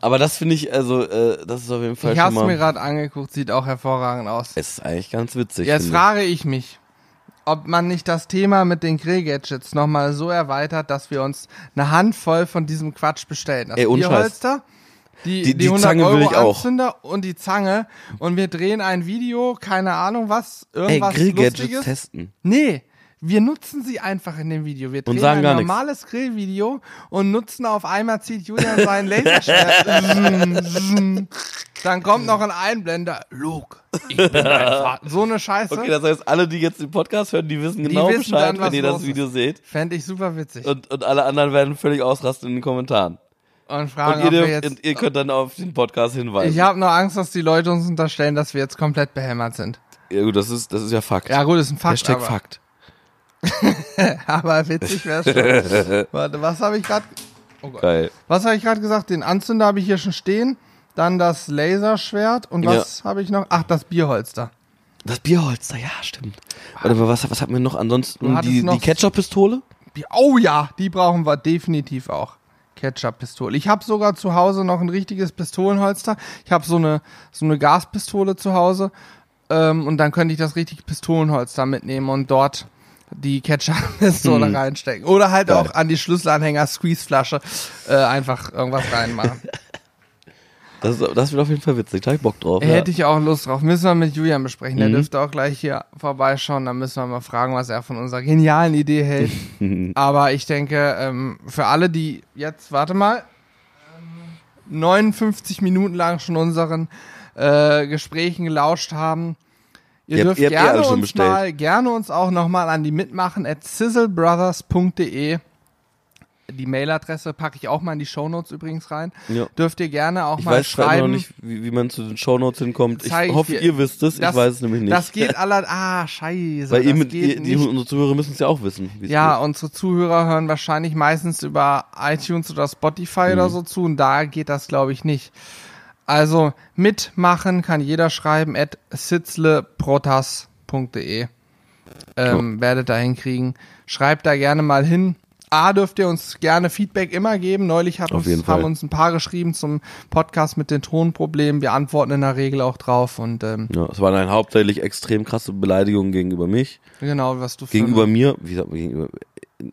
Aber das finde ich, also, äh, das ist auf jeden Fall Ich schon habe es mir mal, gerade angeguckt, sieht auch hervorragend aus. es ist eigentlich ganz witzig. Jetzt finde ich. frage ich mich, ob man nicht das Thema mit den Grillgadgets nochmal so erweitert, dass wir uns eine Handvoll von diesem Quatsch bestellen. Das Ey, ohne Scheiß. Bierholster, die, Die- die, die 100 Zange will Euro ich auch. Anzünder und die Zange und wir drehen ein Video, keine Ahnung was, Ey, irgendwas Grillgadgets Lustiges. testen. Nee, wir nutzen sie einfach in dem Video. Wir drehen sagen ein normales Grillvideo und nutzen auf einmal zieht Julian sein Laserschwert. Dann kommt noch ein Einblender. Luke, ich bin dein Vater. So eine Scheiße. Okay, das heißt, alle, die jetzt den Podcast hören, die wissen genau wissen Bescheid, dann, wenn ihr das Video seht. Fände ich super witzig. Und, und alle anderen werden völlig ausrasten in den Kommentaren. Und fragen, Und ihr, ob wir jetzt. und ihr könnt dann auf den Podcast hinweisen. Ich habe nur Angst, dass die Leute uns unterstellen, dass wir jetzt komplett behämmert sind. ja gut, das ist, das ist ja Fakt. Ja gut, ist ein Fakt, Hashtag aber, Fakt. aber witzig wäre schon. Warte, was habe ich gerade? Oh Gott. Geil. Was habe ich gerade gesagt? Den Anzünder habe ich hier schon stehen. Dann das Laserschwert. Und was habe ich noch? Ach, das Bierholster. Das Bierholster, ja, stimmt. Warte mal, was, was hatten wir noch? Ansonsten die, noch- die Ketchup-Pistole? Oh ja, die brauchen wir definitiv auch. Ketchup-Pistole. Ich habe sogar zu Hause noch ein richtiges Pistolenholster. Ich habe so eine, so eine Gaspistole zu Hause. Ähm, und dann könnte ich das richtige Pistolenholster mitnehmen und dort die Ketchup-Pistole Hm. reinstecken. Oder halt Geil. auch an die Schlüsselanhänger Squeeze-Flasche äh, einfach irgendwas reinmachen. Das, das wird auf jeden Fall witzig. Da hab ich Bock drauf. Ja. Hätte ich auch Lust drauf. Müssen wir mit Julian besprechen. Der Mhm. dürfte auch gleich hier vorbeischauen. Dann müssen wir mal fragen, was er von unserer genialen Idee hält. Aber ich denke, ähm, für alle, die jetzt, warte mal, ähm, 59 Minuten lang schon unseren äh, Gesprächen gelauscht haben, ihr, habt- dürft ihr eh gerne uns bestellt. mal, gerne uns auch nochmal an die mitmachen at sizzlebrothers.de die Mailadresse packe ich auch mal in die Shownotes übrigens rein. Ja. Dürft ihr gerne auch Ich mal weiß zwar immer schreiben. noch nicht, wie, wie man zu den Shownotes hinkommt. Ich ich hoffe, dir. ihr wisst es. Das- ich weiß es nämlich nicht. Das geht aller, ah, scheiße. Weil ihr mit, ihr, die, unsere Zuhörer müssen es ja auch wissen. Ja, geht. unsere Zuhörer hören wahrscheinlich meistens über iTunes oder Spotify oder Mhm. so zu und da geht das, glaube ich, nicht. Also mitmachen kann jeder schreiben at sitzleprotas.de. Ähm, Werdet da hinkriegen. Schreibt da gerne mal hin. A, dürft ihr uns gerne Feedback immer geben. Neulich uns, haben Fall. uns ein paar geschrieben zum Podcast mit den Tonproblemen. Wir antworten in der Regel auch drauf und ähm, Ja, es waren dann hauptsächlich extrem krasse Beleidigungen gegenüber mich. genau, was du Gegenüber mir, wie sagt man gegenüber?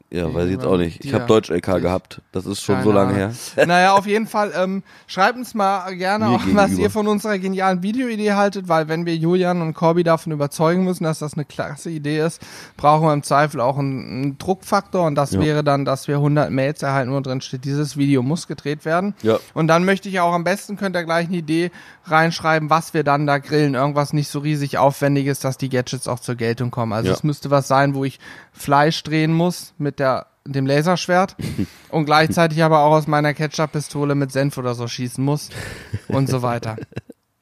Ja, weiß ich jetzt auch nicht. Ich habe Deutsch-LK gehabt. Das ist schon so Keine lange her. Naja, auf jeden Fall, ähm, schreibt uns mal gerne auch, was ihr von unserer genialen Videoidee haltet, weil wenn wir Julian und Corby davon überzeugen müssen, dass das eine klasse Idee ist, brauchen wir im Zweifel auch einen, einen Druckfaktor und das Ja. wäre dann, dass wir 100 Mails erhalten, wo drin steht, dieses Video muss gedreht werden. Ja. Und dann möchte ich auch am besten, könnt ihr gleich eine Idee reinschreiben, was wir dann da grillen. Irgendwas nicht so riesig aufwendiges, dass die Gadgets auch zur Geltung kommen. Also Ja. es müsste was sein, wo ich Fleisch drehen muss mit der dem Laserschwert und gleichzeitig aber auch aus meiner Ketchup-Pistole mit Senf oder so schießen muss und so weiter.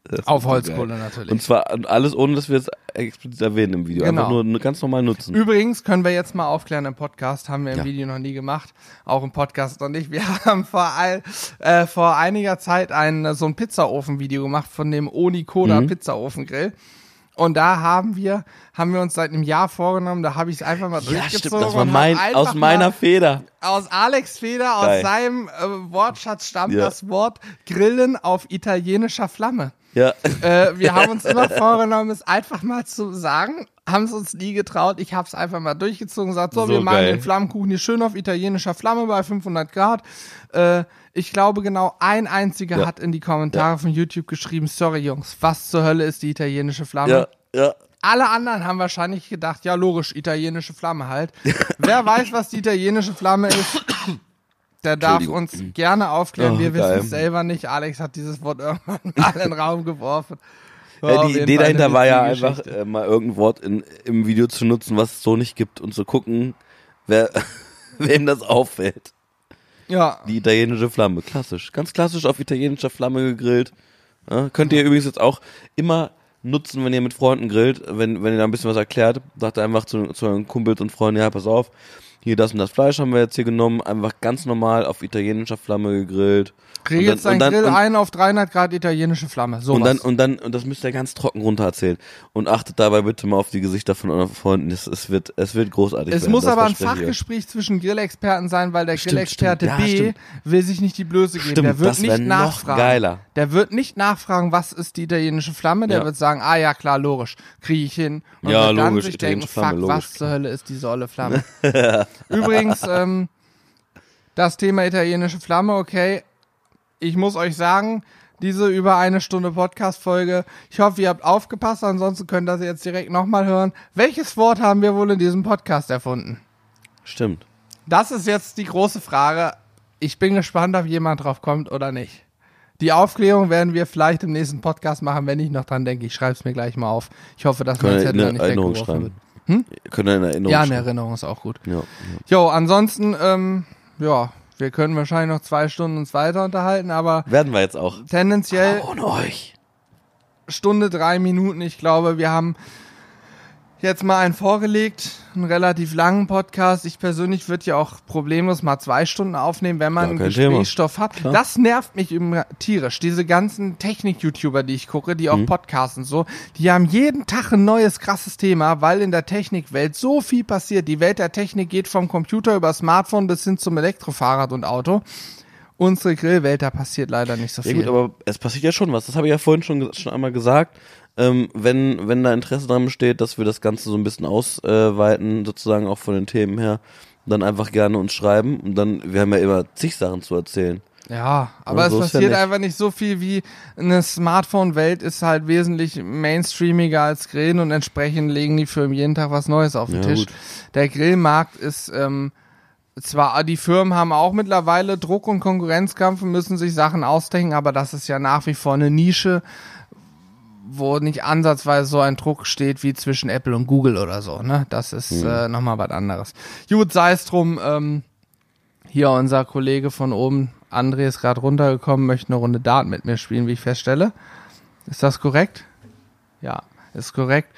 Das Auf Holzkohle natürlich. Und zwar alles, ohne dass wir es explizit erwähnen im Video. Genau. Einfach nur, ganz normal nutzen. Übrigens können wir jetzt mal aufklären im Podcast, haben wir im Ja. Video noch nie gemacht, auch im Podcast noch nicht. Wir haben vor, all, äh, vor einiger Zeit ein äh, so ein Pizzaofen-Video gemacht von dem Onikoda Mhm. Pizzaofengrill. Und da haben wir, haben wir uns seit einem Jahr vorgenommen, da habe ich es einfach mal ja, durchgezogen. stimmt. Das war mein, aus meiner Feder. aus Alex Feder, aus Geil. seinem äh, Wortschatz stammt Ja. das Wort Grillen auf italienischer Flamme. Ja. Äh, wir haben uns immer vorgenommen, es einfach mal zu sagen, haben es uns nie getraut. Ich habe es einfach mal durchgezogen, gesagt, so, So wir machen geil. den Flammenkuchen hier schön auf italienischer Flamme bei 500 Grad. Äh, ich glaube, genau ein einziger Ja. hat in die Kommentare von YouTube geschrieben, sorry Jungs, was zur Hölle ist die italienische Flamme? Ja. Ja. Alle anderen haben wahrscheinlich gedacht, ja logisch, italienische Flamme halt. Wer weiß, was die italienische Flamme ist, der darf uns gerne aufklären. Oh, Wir wissen es selber nicht. Alex hat dieses Wort irgendwann mal in den Raum geworfen. Ja, die Idee dahinter war ja einfach, äh, mal irgendein Wort in, im Video zu nutzen, was es so nicht gibt und zu gucken, wer, wem das auffällt. Ja, Die italienische Flamme, klassisch. Ganz klassisch auf italienischer Flamme gegrillt. Ja, könnt ihr übrigens jetzt auch immer nutzen, wenn ihr mit Freunden grillt, wenn, wenn ihr da ein bisschen was erklärt, sagt einfach zu, zu euren Kumpels und Freunden, ja, pass auf, hier das und das Fleisch haben wir jetzt hier genommen, einfach ganz normal auf italienischer Flamme gegrillt. krieg jetzt dann- dein und dann- Grill und- ein auf 300 Grad italienische Flamme. So Und dann, und dann, und das müsst ihr ganz trocken runter erzählen. Und achtet dabei bitte mal auf die Gesichter von euren Freunden. Es, es wird, es wird großartig es werden, muss aber ein. Fachgespräch zwischen Grillexperten sein, weil der Stimmt, Grillexperte stimmt. Ja, B stimmt. will sich nicht die Blöße geben. Der wird nicht nachfragen. geiler. Der wird nicht nachfragen, was ist die italienische Flamme. Der Ja. wird sagen, ah ja, klar, logisch, kriege ich hin. Und Ja, wird dann logisch, sich denken, Flamme, fuck, logisch, was zur Hölle ist diese olle Flamme. Übrigens, ähm, das Thema italienische Flamme, okay. Ich muss euch sagen, diese über eine Stunde Podcast-Folge, ich hoffe, ihr habt aufgepasst, ansonsten könnt ihr das jetzt direkt nochmal hören. Welches Wort haben wir wohl in diesem Podcast erfunden? Stimmt. Das ist jetzt die große Frage. Ich bin gespannt, ob jemand drauf kommt oder nicht. Die Aufklärung werden wir vielleicht im nächsten Podcast machen, wenn ich noch dran denke. Ich schreibe es mir gleich mal auf. Ich hoffe, dass mein wir Zettel da nicht weggeworfen schreiben. Wird. Können in Erinnerung Ja, eine schreiben. Erinnerung ist auch gut. Ja, ja. Jo, ansonsten, ähm, ja, wir können wahrscheinlich noch zwei Stunden uns weiter unterhalten, aber Werden wir jetzt auch. tendenziell Ohne euch. Stunde, drei Minuten. Ich glaube, wir haben jetzt mal einen vorgelegt, einen relativ langen Podcast. Ich persönlich würde ja auch problemlos mal zwei Stunden aufnehmen, wenn man Ja, einen. Gesprächsstoff hat. Klar. Das nervt mich immer tierisch. Diese ganzen Technik-YouTuber, die ich gucke, die auch Mhm. podcasten so, die haben jeden Tag ein neues krasses Thema, weil in der Technikwelt so viel passiert. Die Welt der Technik geht vom Computer über Smartphone bis hin zum Elektrofahrrad und Auto. Unsere Grillwelt, da passiert leider nicht so Ja viel. gut, aber es passiert ja schon was. Das habe ich ja vorhin schon, schon einmal gesagt. Ähm, wenn, wenn da Interesse dran besteht, dass wir das Ganze so ein bisschen ausweiten, sozusagen auch von den Themen her, dann einfach gerne uns schreiben. Und dann, wir haben ja immer zig Sachen zu erzählen. Ja, aber Ja, es so ja passiert nicht. einfach nicht so viel wie eine Smartphone-Welt ist halt wesentlich mainstreamiger als Grillen und entsprechend legen die Firmen jeden Tag was Neues auf den Ja, Tisch. gut. Der Grillmarkt ist ähm, zwar, die Firmen haben auch mittlerweile Druck und Konkurrenzkampf und müssen sich Sachen ausdenken, aber das ist ja nach wie vor eine Nische, wo nicht ansatzweise so ein Druck steht wie zwischen Apple und Google oder so. Ne? Das ist Mhm. äh, nochmal was anderes. Gut, sei es drum. Ähm, Hier unser Kollege von oben, André, ist gerade runtergekommen, möchte eine Runde Dart mit mir spielen, wie ich feststelle. Ist das korrekt? Ja, ist korrekt.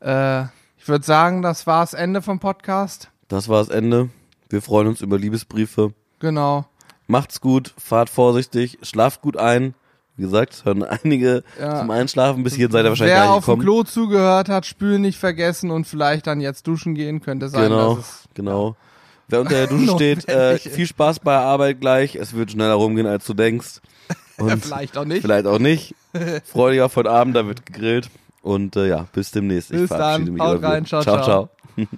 Äh, ich würde sagen, das war das Ende vom Podcast. Das war das Ende. Wir freuen uns über Liebesbriefe. Genau. Macht's gut, fahrt vorsichtig, schlaft gut ein. Wie gesagt, es hören einige Ja. zum Einschlafen. Bis hierhin seid ihr wahrscheinlich Wer gar nicht auf dem. Klo zugehört hat, spülen nicht vergessen und vielleicht dann jetzt duschen gehen, könnte sein, Genau, dass es genau. Wer unter der Dusche steht, äh, viel Spaß bei der Arbeit gleich. Es wird schneller rumgehen, als du denkst. Und vielleicht auch nicht. vielleicht auch nicht. Freudiger von Abend, da wird gegrillt. Und äh, ja, bis demnächst. Ich Bis verabschiede dann. mich. Haut rein. Ciao, ciao. ciao. ciao.